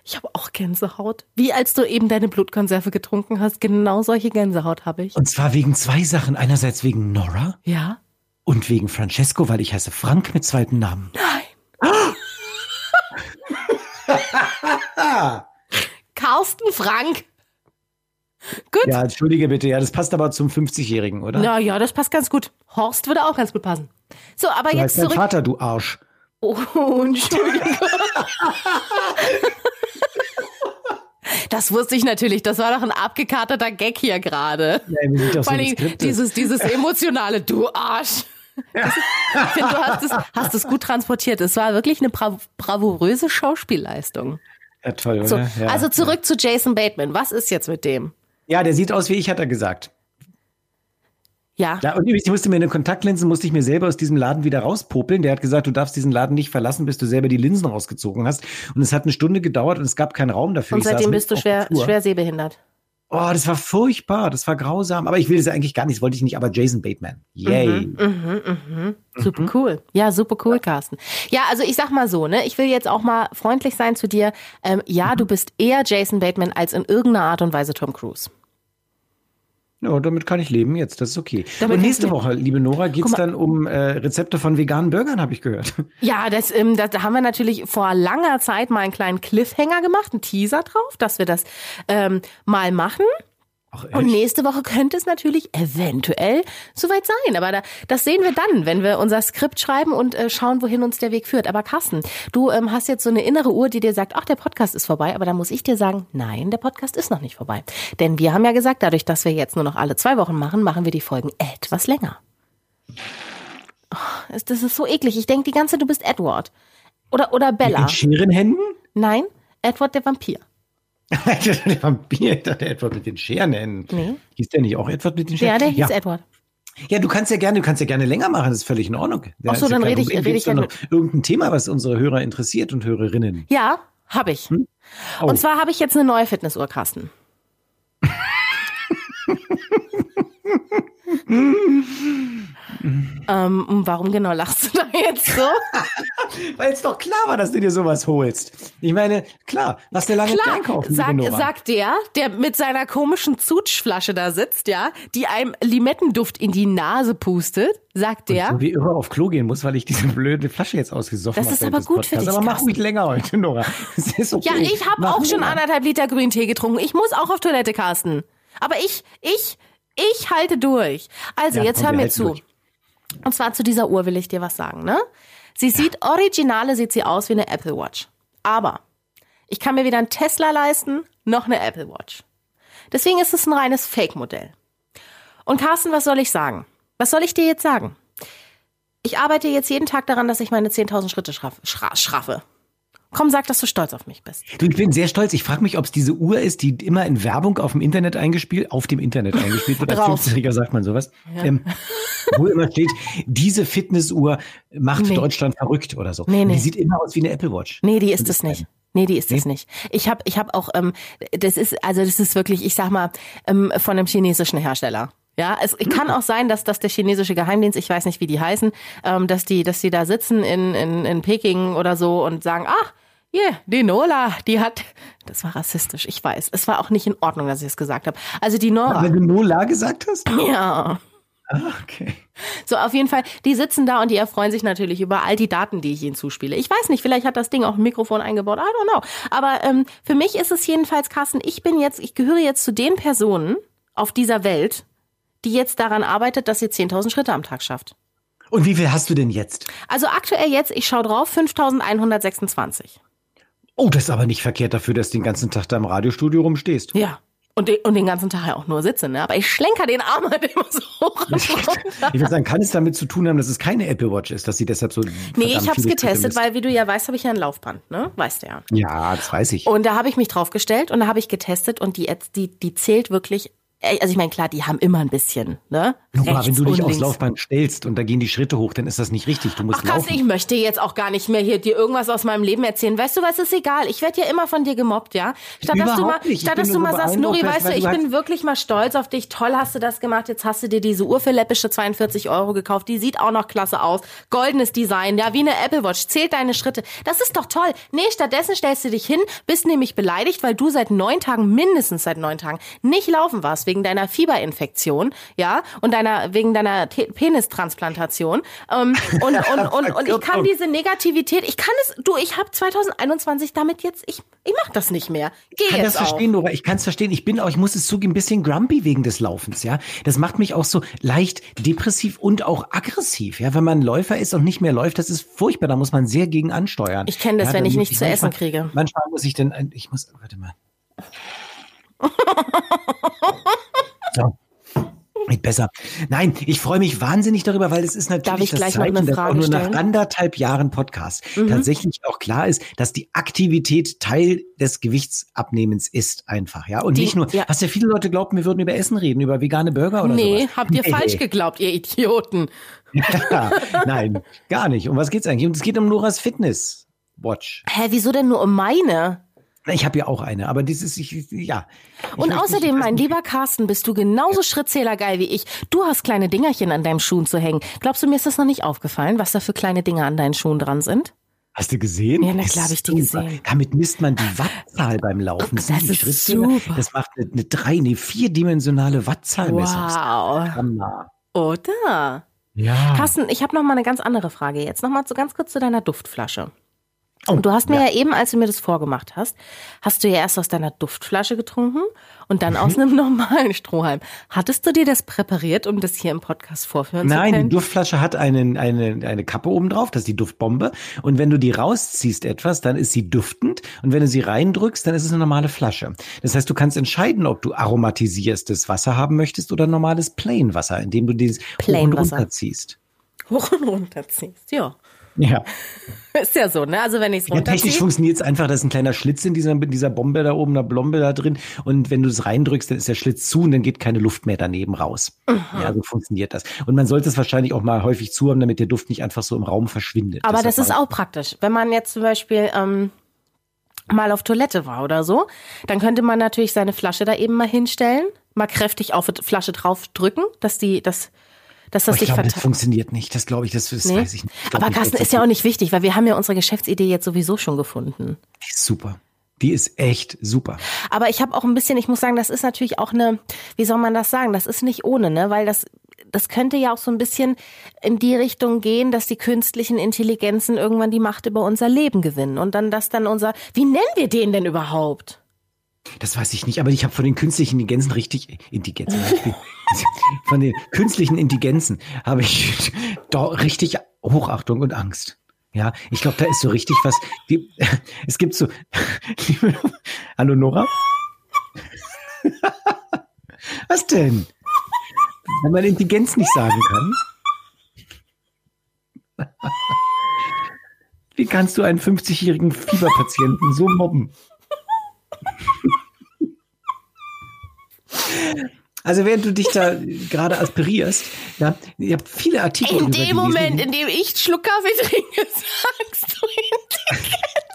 Ich habe auch Gänsehaut. Wie als du eben deine Blutkonserve getrunken hast, genau solche Gänsehaut habe ich. Und zwar wegen zwei Sachen. Einerseits wegen Nora Ja? und wegen Francesco, weil ich heiße Frank mit zweiten Namen. Carsten Frank. Gut. Ja, entschuldige bitte. Ja, das passt aber zum 50-Jährigen, oder? Na ja, das passt ganz gut. Horst würde auch ganz gut passen. So, aber Du jetzt heißt dein zurück. Vater, du Arsch. Oh, Entschuldigung. Das wusste ich natürlich. Das war doch ein abgekaterter Gag hier gerade. Ja, Vor allem dieses, dieses emotionale Du Arsch. Das, ich finde, du hast es, hast es gut transportiert. Es war wirklich eine bra bravouröse Schauspielleistung. Ja, toll, oder? So, ja. also zurück zu Jason Bateman. Was ist jetzt mit dem? ja, der sieht aus wie ich, hat er gesagt. Ja, Ja, und ich musste mir eine Kontaktlinsen, musste ich mir selber aus diesem Laden wieder rauspopeln. Der hat gesagt, du darfst diesen Laden nicht verlassen, bis du selber die Linsen rausgezogen hast. Und es hat eine Stunde gedauert und es gab keinen Raum dafür. und Ich seitdem bist du schwer, schwer sehbehindert. Oh, das war furchtbar, das war grausam. Aber ich will das eigentlich gar nicht, das wollte ich nicht, aber Jason Bateman. Yay. Mhm. Super cool. Ja, super cool, Carsten. Ja, also ich sag mal so, ne, ich will jetzt auch mal freundlich sein zu dir. Ähm, ja, du bist eher Jason Bateman als in irgendeiner Art und Weise Tom Cruise. Ja, damit kann ich leben jetzt, das ist okay. Damit und nächste Woche, liebe Nora, geht's dann um äh, Rezepte von veganen Burgern, habe ich gehört. Ja, das, ähm, das, da haben wir natürlich vor langer Zeit mal einen kleinen Cliffhanger gemacht, einen Teaser drauf, dass wir das ähm, mal machen. Ach, und nächste Woche könnte es natürlich eventuell soweit sein. Aber da, das sehen wir dann, wenn wir unser Skript schreiben und äh, schauen, wohin uns der Weg führt. Aber Carsten, du ähm, hast jetzt so eine innere Uhr, die dir sagt, ach, der Podcast ist vorbei. Aber da muss ich dir sagen, nein, der Podcast ist noch nicht vorbei. Denn wir haben ja gesagt, dadurch, dass wir jetzt nur noch alle zwei Wochen machen, machen wir die Folgen etwas länger. Oh, das ist so eklig. Ich denke die ganze Zeit, du bist Edward. Oder, oder Bella. Mit Scherenhänden? Nein, Edward der Vampir. der Vampir, ich dachte Edward mit den Scheren. Nee. Hieß der nicht auch Edward mit den Scheren? Ja, der hieß ja. Edward. Ja, du kannst ja gerne, du kannst ja gerne länger machen, das ist völlig in Ordnung. Ach so, dann rede ich, rede ich ja noch irgendein Thema, was unsere Hörer interessiert und Hörerinnen. Ja, habe ich. Hm? Oh. Und zwar habe ich jetzt eine neue Fitnessuhr, Carsten. ähm, warum genau lachst du da jetzt so? Weil es doch klar war, dass du dir sowas holst. Ich meine, klar, was der lange klar, einkaufen. Sag, sagt der, der mit seiner komischen Zutschflasche da sitzt, ja, die einem Limettenduft in die Nase pustet, sagt der. Und wie irre auf Klo gehen muss, weil ich diese blöde Flasche jetzt ausgesoffen habe. Das ist aber gut Podcasts. für dich. Aber mach mich länger heute, Nora. Okay. Ja, ich habe auch schon anderthalb Liter Grüntee getrunken. Ich muss auch auf Toilette, Carsten. Aber ich, ich, ich halte durch. Also, ja, jetzt hör mir zu. Durch. Und zwar zu dieser Uhr will ich dir was sagen, ne? Sie sieht, originale sieht sie aus wie eine Apple Watch. Aber ich kann mir weder einen Tesla leisten, noch eine Apple Watch. Deswegen ist es ein reines Fake-Modell. Und Carsten, was soll ich sagen? Was soll ich dir jetzt sagen? Ich arbeite jetzt jeden Tag daran, dass ich meine 10.000 Schritte schraffe. Komm, sag, dass du stolz auf mich bist. Du, ich bin sehr stolz. Ich frage mich, ob es diese Uhr ist, die immer in Werbung auf dem Internet eingespielt, auf dem Internet eingespielt wird. Als 50 sagt man sowas. Ja. Ähm, wo immer steht, diese Fitnessuhr macht nee. Deutschland verrückt oder so. Nee, nee. Die sieht immer aus wie eine Apple Watch. Nee, die ist es nicht. Nee, die ist es nee? nicht. Ich habe ich hab auch, ähm, das ist, also das ist wirklich, ich sag mal, ähm, von einem chinesischen Hersteller. Ja, es kann auch sein, dass, dass der chinesische Geheimdienst, ich weiß nicht, wie die heißen, ähm, dass die, dass die da sitzen in, in, in Peking oder so und sagen, ach, yeah, die Nola, die hat, das war rassistisch, ich weiß. Es war auch nicht in Ordnung, dass ich es gesagt habe. Also die Nora. Weil du Nola gesagt hast? Ja. Ah, okay. So, auf jeden Fall, die sitzen da und die erfreuen sich natürlich über all die Daten, die ich ihnen zuspiele. Ich weiß nicht, vielleicht hat das Ding auch ein Mikrofon eingebaut, I don't know. Aber ähm, für mich ist es jedenfalls, Carsten, ich bin jetzt, ich gehöre jetzt zu den Personen auf dieser Welt, die jetzt daran arbeitet, dass sie 10.000 Schritte am Tag schafft. Und wie viel hast du denn jetzt? Also aktuell jetzt, ich schaue drauf, 5.126. Oh, das ist aber nicht verkehrt dafür, dass du den ganzen Tag da im Radiostudio rumstehst. Ja. Und den, und den ganzen Tag ja auch nur sitze, ne? Aber ich schlenker den Arm halt immer so hoch. ich würde sagen, kann es damit zu tun haben, dass es keine Apple Watch ist, dass sie deshalb so. Nee, ich habe es getestet, weil, wie du ja weißt, habe ich ja ein Laufband, ne? Weißt du ja. Ja, das weiß ich. Und da habe ich mich draufgestellt und da habe ich getestet und die, die, die zählt wirklich also ich meine, klar, die haben immer ein bisschen, ne? Nora, wenn du dich aufs Laufband stellst und da gehen die Schritte hoch, dann ist das nicht richtig. Du musst Ach, Carsten, ich möchte jetzt auch gar nicht mehr hier dir irgendwas aus meinem Leben erzählen. Weißt du was, ist egal. Ich werde ja immer von dir gemobbt, ja? Statt Überhaupt dass du mal, nicht. statt dass du mal sagst, Nuri, weißt du, ich bin wirklich mal stolz auf dich. Toll hast du das gemacht. Jetzt hast du dir diese Uhr für läppische 42 Euro gekauft. Die sieht auch noch klasse aus. Goldenes Design, ja, wie eine Apple Watch. Zählt deine Schritte. Das ist doch toll. Nee, stattdessen stellst du dich hin, bist nämlich beleidigt, weil du seit neun Tagen, mindestens seit neun Tagen, nicht laufen warst wegen deiner Fieber Infektion, ja, und deiner, wegen deiner Penistransplantation. Ähm, und, und, und, und ich kann diese Negativität, ich kann es, du, ich habe 2021 damit jetzt, ich, ich mach das nicht mehr. Geh ich kann das verstehen, Nora, ich kann es verstehen. Ich bin auch, ich muss es zugeben, ein bisschen grumpy wegen des Laufens, ja. Das macht mich auch so leicht depressiv und auch aggressiv, ja. Wenn man Läufer ist und nicht mehr läuft, das ist furchtbar, da muss man sehr gegen ansteuern. Ich kenne das, ja, wenn ich nichts zu essen kriege. Manchmal muss ich denn, ich muss, warte mal. So. Nicht besser. Nein, ich freue mich wahnsinnig darüber, weil es ist natürlich das Zeichen, dass auch nur nach anderthalb Jahren Podcast mhm. tatsächlich auch klar ist, dass die Aktivität Teil des Gewichtsabnehmens ist einfach, ja. Und die, nicht nur, ja. was ja viele Leute glauben, wir würden über Essen reden, über vegane Burger oder so. Nee, sowas. habt ihr nee. falsch geglaubt, ihr Idioten. Ja, nein, gar nicht. Um was geht's eigentlich? Und es geht um Noras Fitness Watch. Hä, wieso denn nur um meine? Ich habe ja auch eine, aber dieses, ich, ja. Ich und außerdem, nicht, mein lieber Carsten, bist du genauso Schrittzählergeil wie ich. Du hast kleine Dingerchen an deinem Schuhen zu hängen. Glaubst du, mir ist das noch nicht aufgefallen, was da für kleine Dinger an deinen Schuhen dran sind? Hast du gesehen? Ja, na klar habe ich die Super. gesehen. Damit misst man die Wattzahl beim Laufen. Das die ist Schrittzähler. super. Das macht eine, eine drei, nee, vierdimensionale Wattzahlmessung. Wow. Hammer. Oder? Ja. Carsten, ich habe noch mal eine ganz andere Frage jetzt. Noch mal so ganz kurz zu deiner Duftflasche. Oh, Und du hast mir ja. ja. eben, als du mir das vorgemacht hast, hast du ja erst aus deiner Duftflasche getrunken und dann aus Mhm. einem normalen Strohhalm. Hattest du dir das präpariert, um das hier im Podcast vorführen Nein, zu die können? Duftflasche hat einen, eine, eine Kappe oben drauf, das ist die Duftbombe. Und wenn du die rausziehst etwas, dann ist sie duftend. Und wenn du sie reindrückst, dann ist es eine normale Flasche. Das heißt, du kannst entscheiden, ob du aromatisiertes Wasser haben möchtest oder normales Plain Wasser, indem du dieses hoch Plain und Wasser. runter ziehst. Hoch und runter ziehst. Ja. Ja. Ist ja so, ne? Also wenn ich es Ja, technisch funktioniert es einfach, da ist ein kleiner Schlitz in dieser, in dieser Bombe da oben, einer Blombe da drin. Und wenn du es reindrückst, dann ist der Schlitz zu und dann geht keine Luft mehr daneben raus. Ja, so funktioniert das. Und man sollte es wahrscheinlich auch mal häufig zu haben, damit der Duft nicht einfach so im Raum verschwindet. Aber das Deshalb ist auch praktisch. Wenn man jetzt zum Beispiel ähm, mal auf Toilette war oder so, dann könnte man natürlich seine Flasche da eben mal hinstellen, mal kräftig auf die Flasche drauf drücken, dass die, dass, dass das ich sich glaube, das verteilt. funktioniert nicht. Das glaube ich, das, das Nee. weiß ich nicht. Ich Aber Carsten dass ist ja auch nicht wichtig, weil wir haben ja unsere Geschäftsidee jetzt sowieso schon gefunden. Die ist super. Die ist echt super. Aber ich habe auch ein bisschen, ich muss sagen, das ist natürlich auch eine, wie soll man das sagen? Das ist nicht ohne, ne? Weil das, das könnte ja auch so ein bisschen in die Richtung gehen, dass die künstlichen Intelligenzen irgendwann die Macht über unser Leben gewinnen und dann das dann unser, wie nennen wir den denn überhaupt? Das weiß ich nicht, aber ich habe von den künstlichen Intelligenzen richtig Intelligenzen. Von den künstlichen Intelligenzen habe ich doch richtig Hochachtung und Angst. Ja, ich glaube, da ist so richtig was. Die, es gibt so. Hallo Nora? Was denn? Wenn man Intelligenz nicht sagen kann. Wie kannst du einen 50-jährigen Fieberpatienten so mobben? Also während du dich da gerade aspirierst, ja, ihr habt viele Artikel. In dem. Moment, in dem ich Schluck Kaffee trinke, sagst du Intelligenz.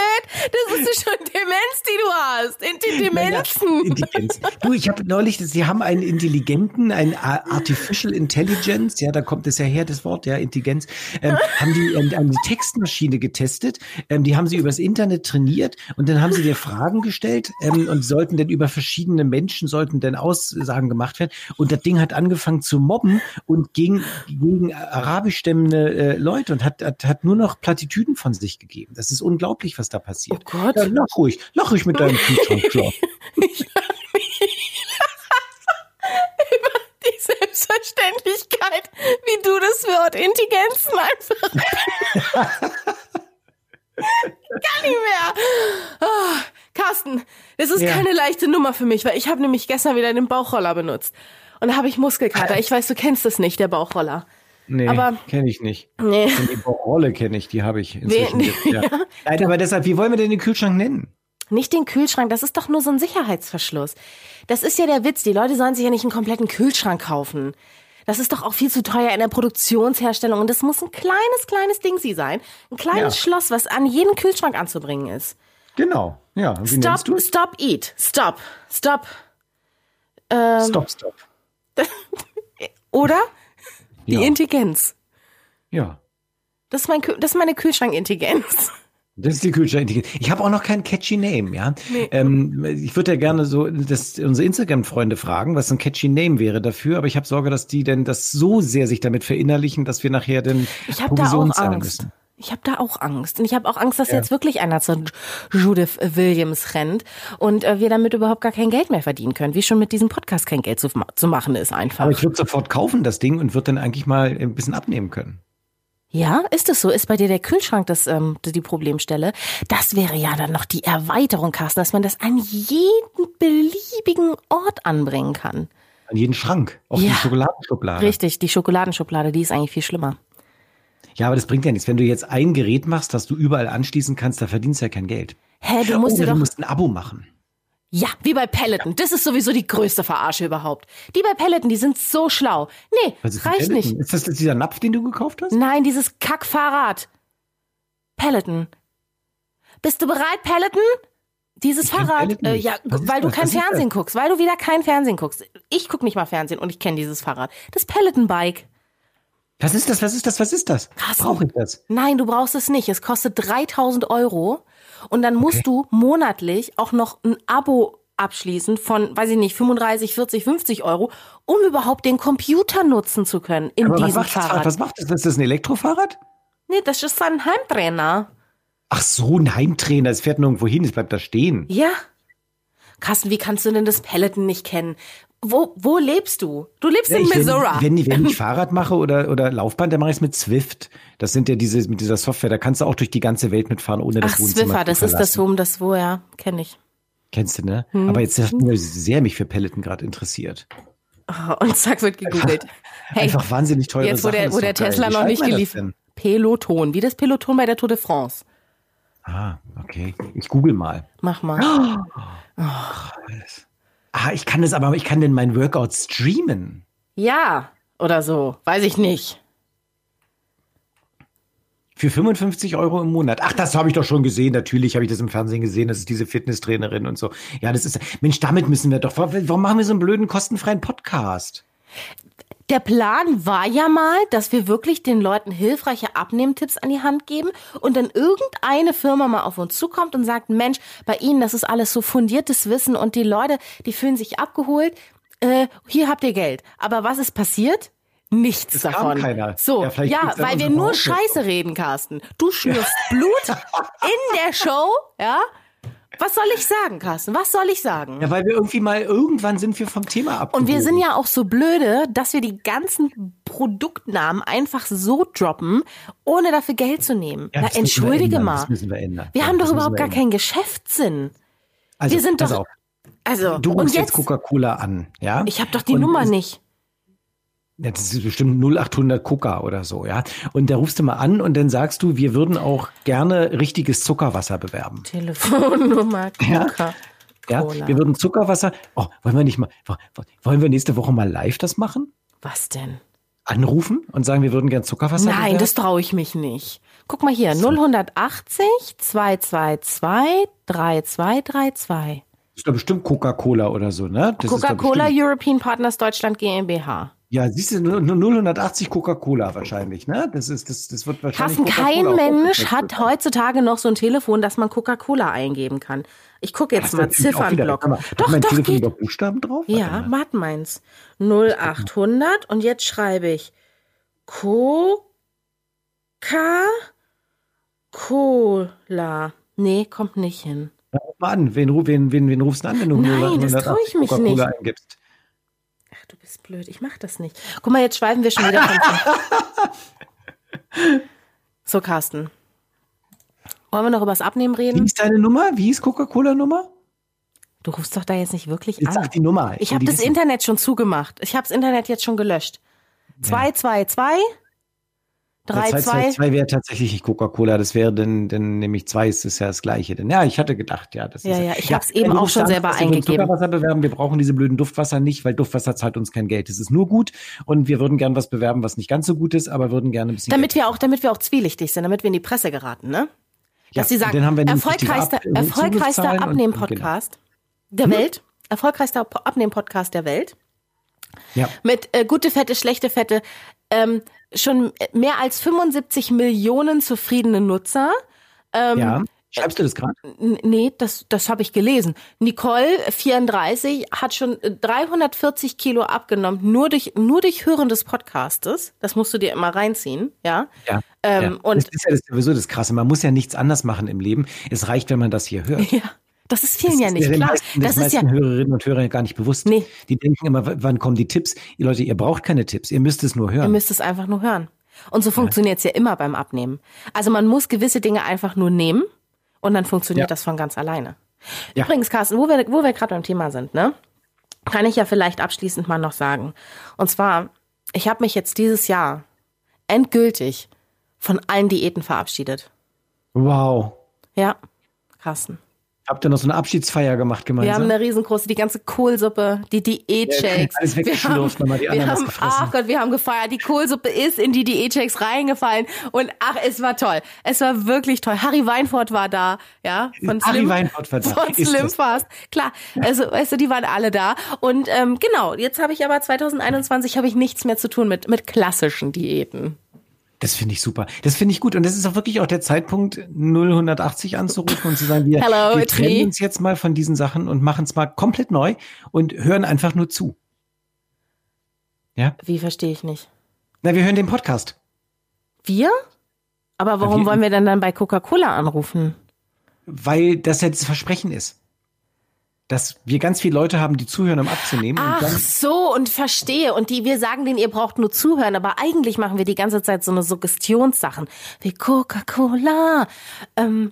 Blöd. Das ist schon Demenz, die du hast. Intelligenzen. Intelligenz. Du, ich habe neulich, sie haben einen intelligenten, ein Artificial Intelligence, ja, da kommt es ja her, das Wort, ja, Intelligenz, ähm, haben die ähm, eine Textmaschine getestet, ähm, die haben sie übers Internet trainiert und dann haben sie dir Fragen gestellt ähm, und sollten dann über verschiedene Menschen, sollten dann Aussagen gemacht werden und das Ding hat angefangen zu mobben und gegen, gegen arabisch stemmende äh, Leute und hat, hat, hat nur noch Plattitüden von sich gegeben. Das ist unglaublich, was da passiert. Oh Gott. Ja, lach ruhig, lach ruhig mit deinem Kühlschrank, klar. Die Selbstverständlichkeit, wie du das Wort Intelligenzen einfach. Gar nicht mehr. Ah, Carsten, das ist Ja. keine leichte Nummer für mich, weil ich habe nämlich gestern wieder den Bauchroller benutzt. Und da habe ich Muskelkater. Ich weiß, du kennst es nicht, der Bauchroller. Nee, Aber- kenne ich nicht. Nee. Die Rolle kenne ich, die habe ich inzwischen. Wen- jetzt, ja. Nein, aber deshalb, wie wollen wir denn den Kühlschrank nennen? Nicht den Kühlschrank, das ist doch nur so ein Sicherheitsverschluss. Das ist ja der Witz. Die Leute sollen sich ja nicht einen kompletten Kühlschrank kaufen. Das ist doch auch viel zu teuer in der Produktionsherstellung. Und das muss ein kleines, kleines Ding sie sein. Ein kleines Ja. Schloss, was an jeden Kühlschrank anzubringen ist. Genau. Ja, wie Stop, stop, eat. Stop, stop. Stop, stop. Oder? Die Ja. Intelligenz. Ja. Das ist, mein, das ist meine Kühlschrank-Intelligenz. Das ist die Kühlschrank. Ich habe auch noch keinen catchy Name, ja. Ähm, ich würde ja gerne so das, unsere Instagram-Freunde fragen, was ein catchy Name wäre dafür, aber ich habe Sorge, dass die denn das so sehr sich damit verinnerlichen, dass wir nachher den Ich habe da Provision auch zahlen Angst. müssen. Ich habe da auch Angst. Und ich habe auch Angst, dass jetzt wirklich einer zu Judith Williams rennt und äh, wir damit überhaupt gar kein Geld mehr verdienen können, wie schon mit diesem Podcast kein Geld zu, zu machen ist einfach. Aber ich würde sofort kaufen, das Ding, und würde dann eigentlich mal ein bisschen abnehmen können. Ja, ist es so? Ist bei dir der Kühlschrank das, ähm, die Problemstelle? Das wäre ja dann noch die Erweiterung, Carsten, dass man das an jeden beliebigen Ort anbringen kann. An jeden Schrank, auf die Ja. Schokoladenschublade. Richtig, die Schokoladenschublade, die ist eigentlich viel schlimmer. Ja, aber das bringt ja nichts. Wenn du jetzt ein Gerät machst, das du überall anschließen kannst, da verdienst du ja kein Geld. Hä, du musst Oder du doch... musst ein Abo machen. Ja, wie bei Peloton. Das ist sowieso die größte Verarsche überhaupt. Die bei Peloton, die sind so schlau. Nee, reicht Peloton? nicht. Ist das dieser Napf, den du gekauft hast? Nein, dieses Kackfahrrad. Peloton. Bist du bereit, Peloton? Dieses Ich Fahrrad, Peloton äh, ja, Was weil du kein Fernsehen guckst, weil du wieder kein Fernsehen guckst. Ich guck nicht mal Fernsehen und ich kenne dieses Fahrrad. Das Peloton-Bike. Was ist das? Was ist das? Was ist das? Brauche ich das? Nein, du brauchst es nicht. Es kostet 3000 Euro und dann musst du monatlich auch noch ein Abo abschließen von, weiß ich nicht, 35, 40, 50 Euro, um überhaupt den Computer nutzen zu können in Aber was diesem macht, das, Fahrrad. was macht das? Ist das ein Elektrofahrrad? Nee, das ist ein Heimtrainer. Ach so, ein Heimtrainer. Es fährt nirgendwo hin, es bleibt da stehen. Ja. Carsten, wie kannst du denn das Peloton nicht kennen? Wo, wo lebst du? Du lebst in ich, Missouri. wenn, wenn, wenn ich Fahrrad mache oder, oder Laufbahn, dann mache ich es mit Zwift. Das sind ja diese, mit dieser Software, da kannst du auch durch die ganze Welt mitfahren, ohne das Ach, Wohnzimmer Swiffer, das ist das, wo das, wo, ja, kenne ich. Kennst du, ne? Hm. Aber jetzt hast du sehr mich für Peloton gerade interessiert. Oh, und zack, wird gegoogelt. Hey, Einfach wahnsinnig teure jetzt, wo Sachen. der, ist wo der geil. Tesla Wie noch nicht geliefert. Peloton, wie das Peloton bei der Tour de France. Ah, okay. Ich google mal. Mach mal. Ah, ich kann das aber, ich kann denn mein Workout streamen. Ja, oder so. Weiß ich nicht. Für 55 Euro im Monat. Ach, das habe ich doch schon gesehen. Natürlich habe ich das im Fernsehen gesehen. Das ist diese Fitnesstrainerin und so. Ja, das ist, Mensch, damit müssen wir doch, warum machen wir so einen blöden kostenfreien Podcast? Der Plan war ja mal, dass wir wirklich den Leuten hilfreiche Abnehmtipps an die Hand geben und dann irgendeine Firma mal auf uns zukommt und sagt, Mensch, bei Ihnen, das ist alles so fundiertes Wissen und die Leute, die fühlen sich abgeholt. Äh, hier habt ihr Geld. Aber was ist passiert? Nichts Es davon. keiner. So, Ja, ja, weil wir nur. Scheiße reden, Carsten. Du schnürst Blut in der Show, ja? Was soll ich sagen, Carsten? Was soll ich sagen? Ja, weil wir irgendwie mal, irgendwann sind wir vom Thema ab. Und wir sind ja auch so blöde, dass wir die ganzen Produktnamen einfach so droppen, ohne dafür Geld zu nehmen. Ja, Na, wir entschuldige ändern, mal. Das müssen wir ändern. Wir Ja, haben doch überhaupt wir gar ändern. keinen Geschäftssinn. Also, wir sind doch- auf. Also, Du rufst jetzt jetzt, Coca-Cola an, ja? ich habe doch die Und Nummer nicht. Ja, das ist bestimmt 0800 Coca oder so, ja. Und da rufst du mal an und dann sagst du, wir würden auch gerne richtiges Zuckerwasser bewerben. Telefonnummer, Ja. Coca. Ja, Cola. wir würden Zuckerwasser. Oh, wollen wir nicht mal, wo- wo- wollen wir nächste Woche mal live das machen? Was denn? Anrufen und sagen, wir würden gern Zuckerwasser Nein, bewerben? das traue ich mich nicht. Guck mal hier, 0180 222 3232. ist doch bestimmt Coca-Cola oder so, ne? Das Coca-Cola European Partners Deutschland GmbH. Ja, siehst du, nur, nur 080 Coca-Cola wahrscheinlich, ne? Das ist, das, das wird wahrscheinlich. Carsten, kein Mensch hat heutzutage noch so ein Telefon, dass man Coca-Cola eingeben kann. Ich gucke jetzt Das mal wieder- Ziffernblock. Doch, mein doch, Telefon geht. Buchstaben drauf? Ja, warte meins. 0800 und jetzt schreibe ich Coca-Cola. Nee, kommt nicht hin. Ruf mal an. Wen, wen, wen, wen rufst du an, wenn du Nein, 080 das trau ich mich Coca-Cola nicht. eingibst? Du bist blöd. Ich mach das nicht. Guck mal, jetzt schweifen wir schon wieder von So, Carsten. Wollen wir noch übers Abnehmen Wie reden? ist deine Nummer? Wie ist Coca-Cola-Nummer? Du rufst doch da jetzt nicht wirklich Jetzt an. sag die Nummer. Ich habe das wissen. Internet schon zugemacht. Ich habe das Internet jetzt schon gelöscht. 222 Ja, 32 222 wäre tatsächlich nicht Coca-Cola, das wäre dann, dann nämlich 2 ist das ja das gleiche. Denn ja, ich hatte gedacht, ja, das Ja, ist ja, ich hab's eben du auch musst schon selber eingegeben. Zuckerwasser bewerben, wir brauchen diese blöden Duftwasser nicht, weil Duftwasser zahlt uns kein Geld. Es ist nur gut und wir würden gern was bewerben, was nicht ganz so gut ist, aber würden gerne ein bisschen damit Geld. wir auch, damit wir auch zwielichtig sind, damit wir in die Presse geraten, ne? Ja, Dass sie und sagen, erfolgreichster, Ab- erfolgreichster Zugriffszahlen und- Abnehmen-Podcast der Hm? Welt, erfolgreichster Po- Abnehmen-Podcast der Welt, Ja, mit äh, gute Fette, schlechte Fette, ähm, schon mehr als 75 Millionen zufriedene Nutzer. Ähm, ja. Schreibst du das gerade? Nee, das, das habe ich gelesen. Nicole, 34, hat schon äh, 340 Kilo abgenommen, nur durch, nur durch Hören des Podcastes. Das musst du dir immer reinziehen, ja. Ja. Ähm, ja. und- das ist ja das, sowieso das Krasse. Man muss ja nichts anders machen im Leben. Es reicht, wenn man das hier hört. Ja, das ist vielen Das ja ist nicht klar. Meisten, Das ist ja, Hörerinnen und Hörern gar nicht bewusst. Nee. Die denken immer, wann kommen die Tipps? Ihr Leute, ihr braucht keine Tipps, ihr müsst es nur ihr hören. müsst es einfach nur hören. Und so funktioniert's ja immer beim Abnehmen. Also man muss gewisse Dinge einfach nur nehmen und dann funktioniert Ja. das von ganz alleine. Ja. Übrigens, Carsten, wo wir, wo wir gerade beim Thema sind, ne? Kann ich ja vielleicht abschließend mal noch sagen. Und zwar, ich habe mich jetzt dieses Jahr endgültig von allen Diäten verabschiedet. Wow. Ja, Carsten. Habt ihr noch so eine Abschiedsfeier gemacht gemeinsam? Wir haben eine riesengroße, die ganze Kohlsuppe, die Diät-Shakes. alles weggeschlurft, nochmal die wir haben, ach Gott, wir haben gefeiert. Die Kohlsuppe ist in die Diät-Shakes reingefallen und ach, es war toll. Es war wirklich toll. Harry Weinfurt war da, ja, von Harry Slim, Weinfurt war da. von Ist Slim das? Fast. Klar, also weißt du, die waren alle da und ähm, genau. Jetzt habe ich aber 2021 habe ich nichts mehr zu tun mit mit klassischen Diäten. Das finde ich super. Das finde ich gut. Und das ist auch wirklich auch der Zeitpunkt, 0180 anzurufen und zu sagen, wir, Hello, wir trennen me. uns jetzt mal von diesen Sachen und machen es mal komplett neu und hören einfach nur zu. Ja? Wie verstehe ich nicht? Na, wir hören den Podcast. Wir? Aber warum wir- wollen wir denn dann bei Coca-Cola anrufen? Weil das ja das Versprechen ist. Dass wir ganz viele Leute haben, die zuhören, um abzunehmen. und Ach dann, so, und verstehe. Und die, wir sagen denen, ihr braucht nur zuhören, aber eigentlich machen wir die ganze Zeit so eine Suggestionssachen. Wie Coca-Cola. Ähm,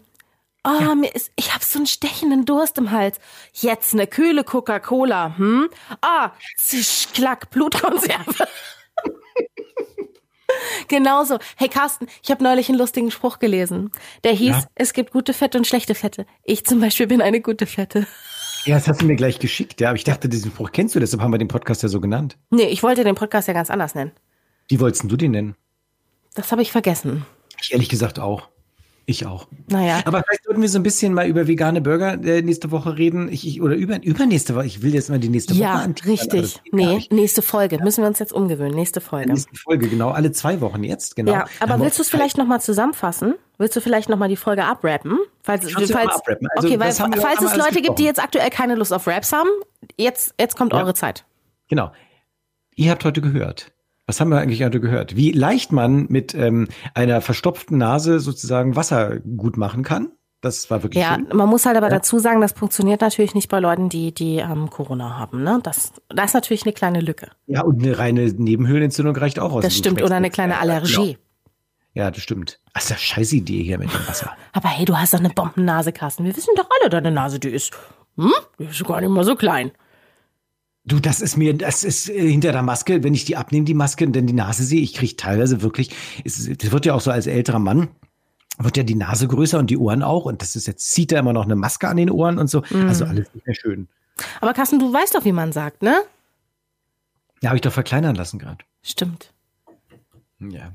oh, mir ist, ich habe so einen stechenden Durst im Hals. Jetzt eine kühle Coca-Cola, hm? Ah, zisch, klack, Blutkonserve. Genauso. Hey Carsten, ich habe neulich einen lustigen Spruch gelesen. Der hieß, Ja. es gibt gute Fette und schlechte Fette. Ich zum Beispiel bin eine gute Fette. Ja, das hast du mir gleich geschickt. Ja, aber ich dachte, diesen Spruch kennst du, deshalb haben wir den Podcast ja so genannt. Nee, ich wollte den Podcast ja ganz anders nennen. Wie wolltest du den nennen? Das habe ich vergessen. Ich ehrlich gesagt auch. Ich auch. Naja. Aber vielleicht sollten wir so ein bisschen mal über vegane Burger äh, nächste Woche reden. Ich, ich, oder über, übernächste Woche. Ich will jetzt mal die nächste Woche Ja, richtig. Nee, nächste Folge. Müssen wir uns jetzt umgewöhnen. Nächste Folge. Nächste Folge, genau. Alle zwei Wochen jetzt, genau. Ja, aber willst du es vielleicht nochmal zusammenfassen? Willst du vielleicht nochmal die Folge abrappen? Falls, ja falls, abrappen. Also, okay, weil falls es Leute gibt, die jetzt aktuell keine Lust auf Raps haben, jetzt, jetzt kommt Ja. eure Zeit. Genau. Ihr habt heute gehört. Was haben wir eigentlich heute gehört? Wie leicht man mit ähm, einer verstopften Nase sozusagen Wasser gut machen kann. Das war wirklich Ja, schön. man muss halt aber dazu sagen, das funktioniert natürlich nicht bei Leuten, die, die ähm, Corona haben. Ne? Das, das ist natürlich eine kleine Lücke. Ja, und eine reine Nebenhöhlenentzündung reicht auch aus. Das stimmt. Oder eine kleine Ja, Allergie. Genau. Ja, das stimmt. Ach, das ist eine scheiß Idee hier mit dem Wasser. Aber hey, du hast doch eine Bombennase, Carsten. Wir wissen doch alle, deine Nase, die ist, hm? Die ist gar nicht mal so klein. Du, das ist mir, das ist äh, hinter der Maske, wenn ich die abnehme, die Maske, und dann die Nase sehe, ich kriege teilweise wirklich, es, das wird ja auch so als älterer Mann, wird ja die Nase größer und die Ohren auch. Und das ist jetzt, zieht er immer noch eine Maske an den Ohren und so. Mhm. Also alles nicht mehr schön. Aber Carsten, du weißt doch, wie man sagt, ne? Ja, habe ich doch verkleinern lassen gerade. Stimmt. Ja.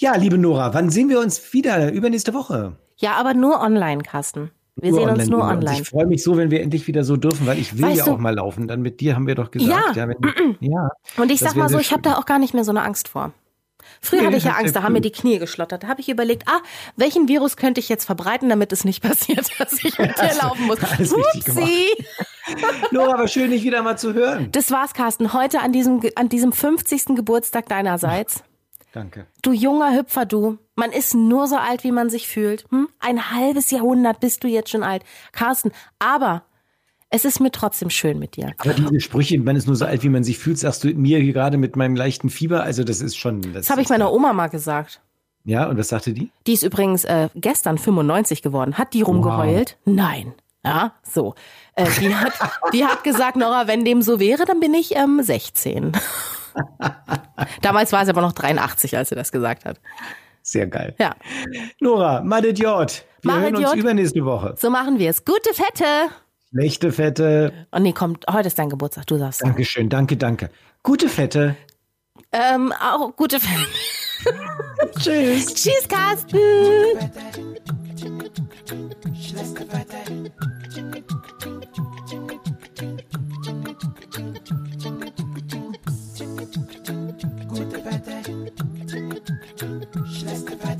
Ja, liebe Nora, wann sehen wir uns wieder? Übernächste Woche. Ja, aber nur online, Carsten. Wir sehen uns nur online. Ich freue mich so, wenn wir endlich wieder so dürfen, weil ich will Weißt ja du- auch mal laufen. Dann mit dir haben wir doch gesagt. Ja. ja. Und ich sag mal so, ich habe da auch gar nicht mehr so eine Angst vor. Früher Nee, hatte ich ja Angst, da haben mir die Knie geschlottert. Da habe ich überlegt, ah, welchen Virus könnte ich jetzt verbreiten, damit es nicht passiert, dass ich mit dir laufen muss. alles. Upsi. Nora, aber schön, dich wieder mal zu hören. Das war's, Carsten. Heute an diesem, an diesem 50. Geburtstag deinerseits. Danke. Du junger Hüpfer, du. Man ist nur so alt, wie man sich fühlt. Hm? Ein halbes Jahrhundert bist du jetzt schon alt. Carsten, aber es ist mir trotzdem schön mit dir. Aber diese Sprüche, man ist nur so alt, wie man sich fühlt, sagst du mir hier gerade mit meinem leichten Fieber. Also das ist schon. Das, Das habe ich meiner Oma mal gesagt. Ja, und was sagte die? Die ist übrigens äh, gestern 95 geworden. Hat die rumgeheult? Nein. Ja, so. Äh, die, hat, die hat gesagt, Nora, wenn dem so wäre, dann bin ich ähm, 16. Damals war sie aber noch 83, als sie das gesagt hat. Sehr geil. Ja, Nora, Madet Jod. Wir Madet hören uns Jod. übernächste Woche. so machen wir es. Gute Fette. Schlechte Fette. Oh nee, kommt, heute ist dein Geburtstag, du sagst. Dankeschön, danke, danke. Gute Fette. Ähm, auch gute Fette. Tschüss. Tschüss, Carsten. Gute Wette, schlechte Wette.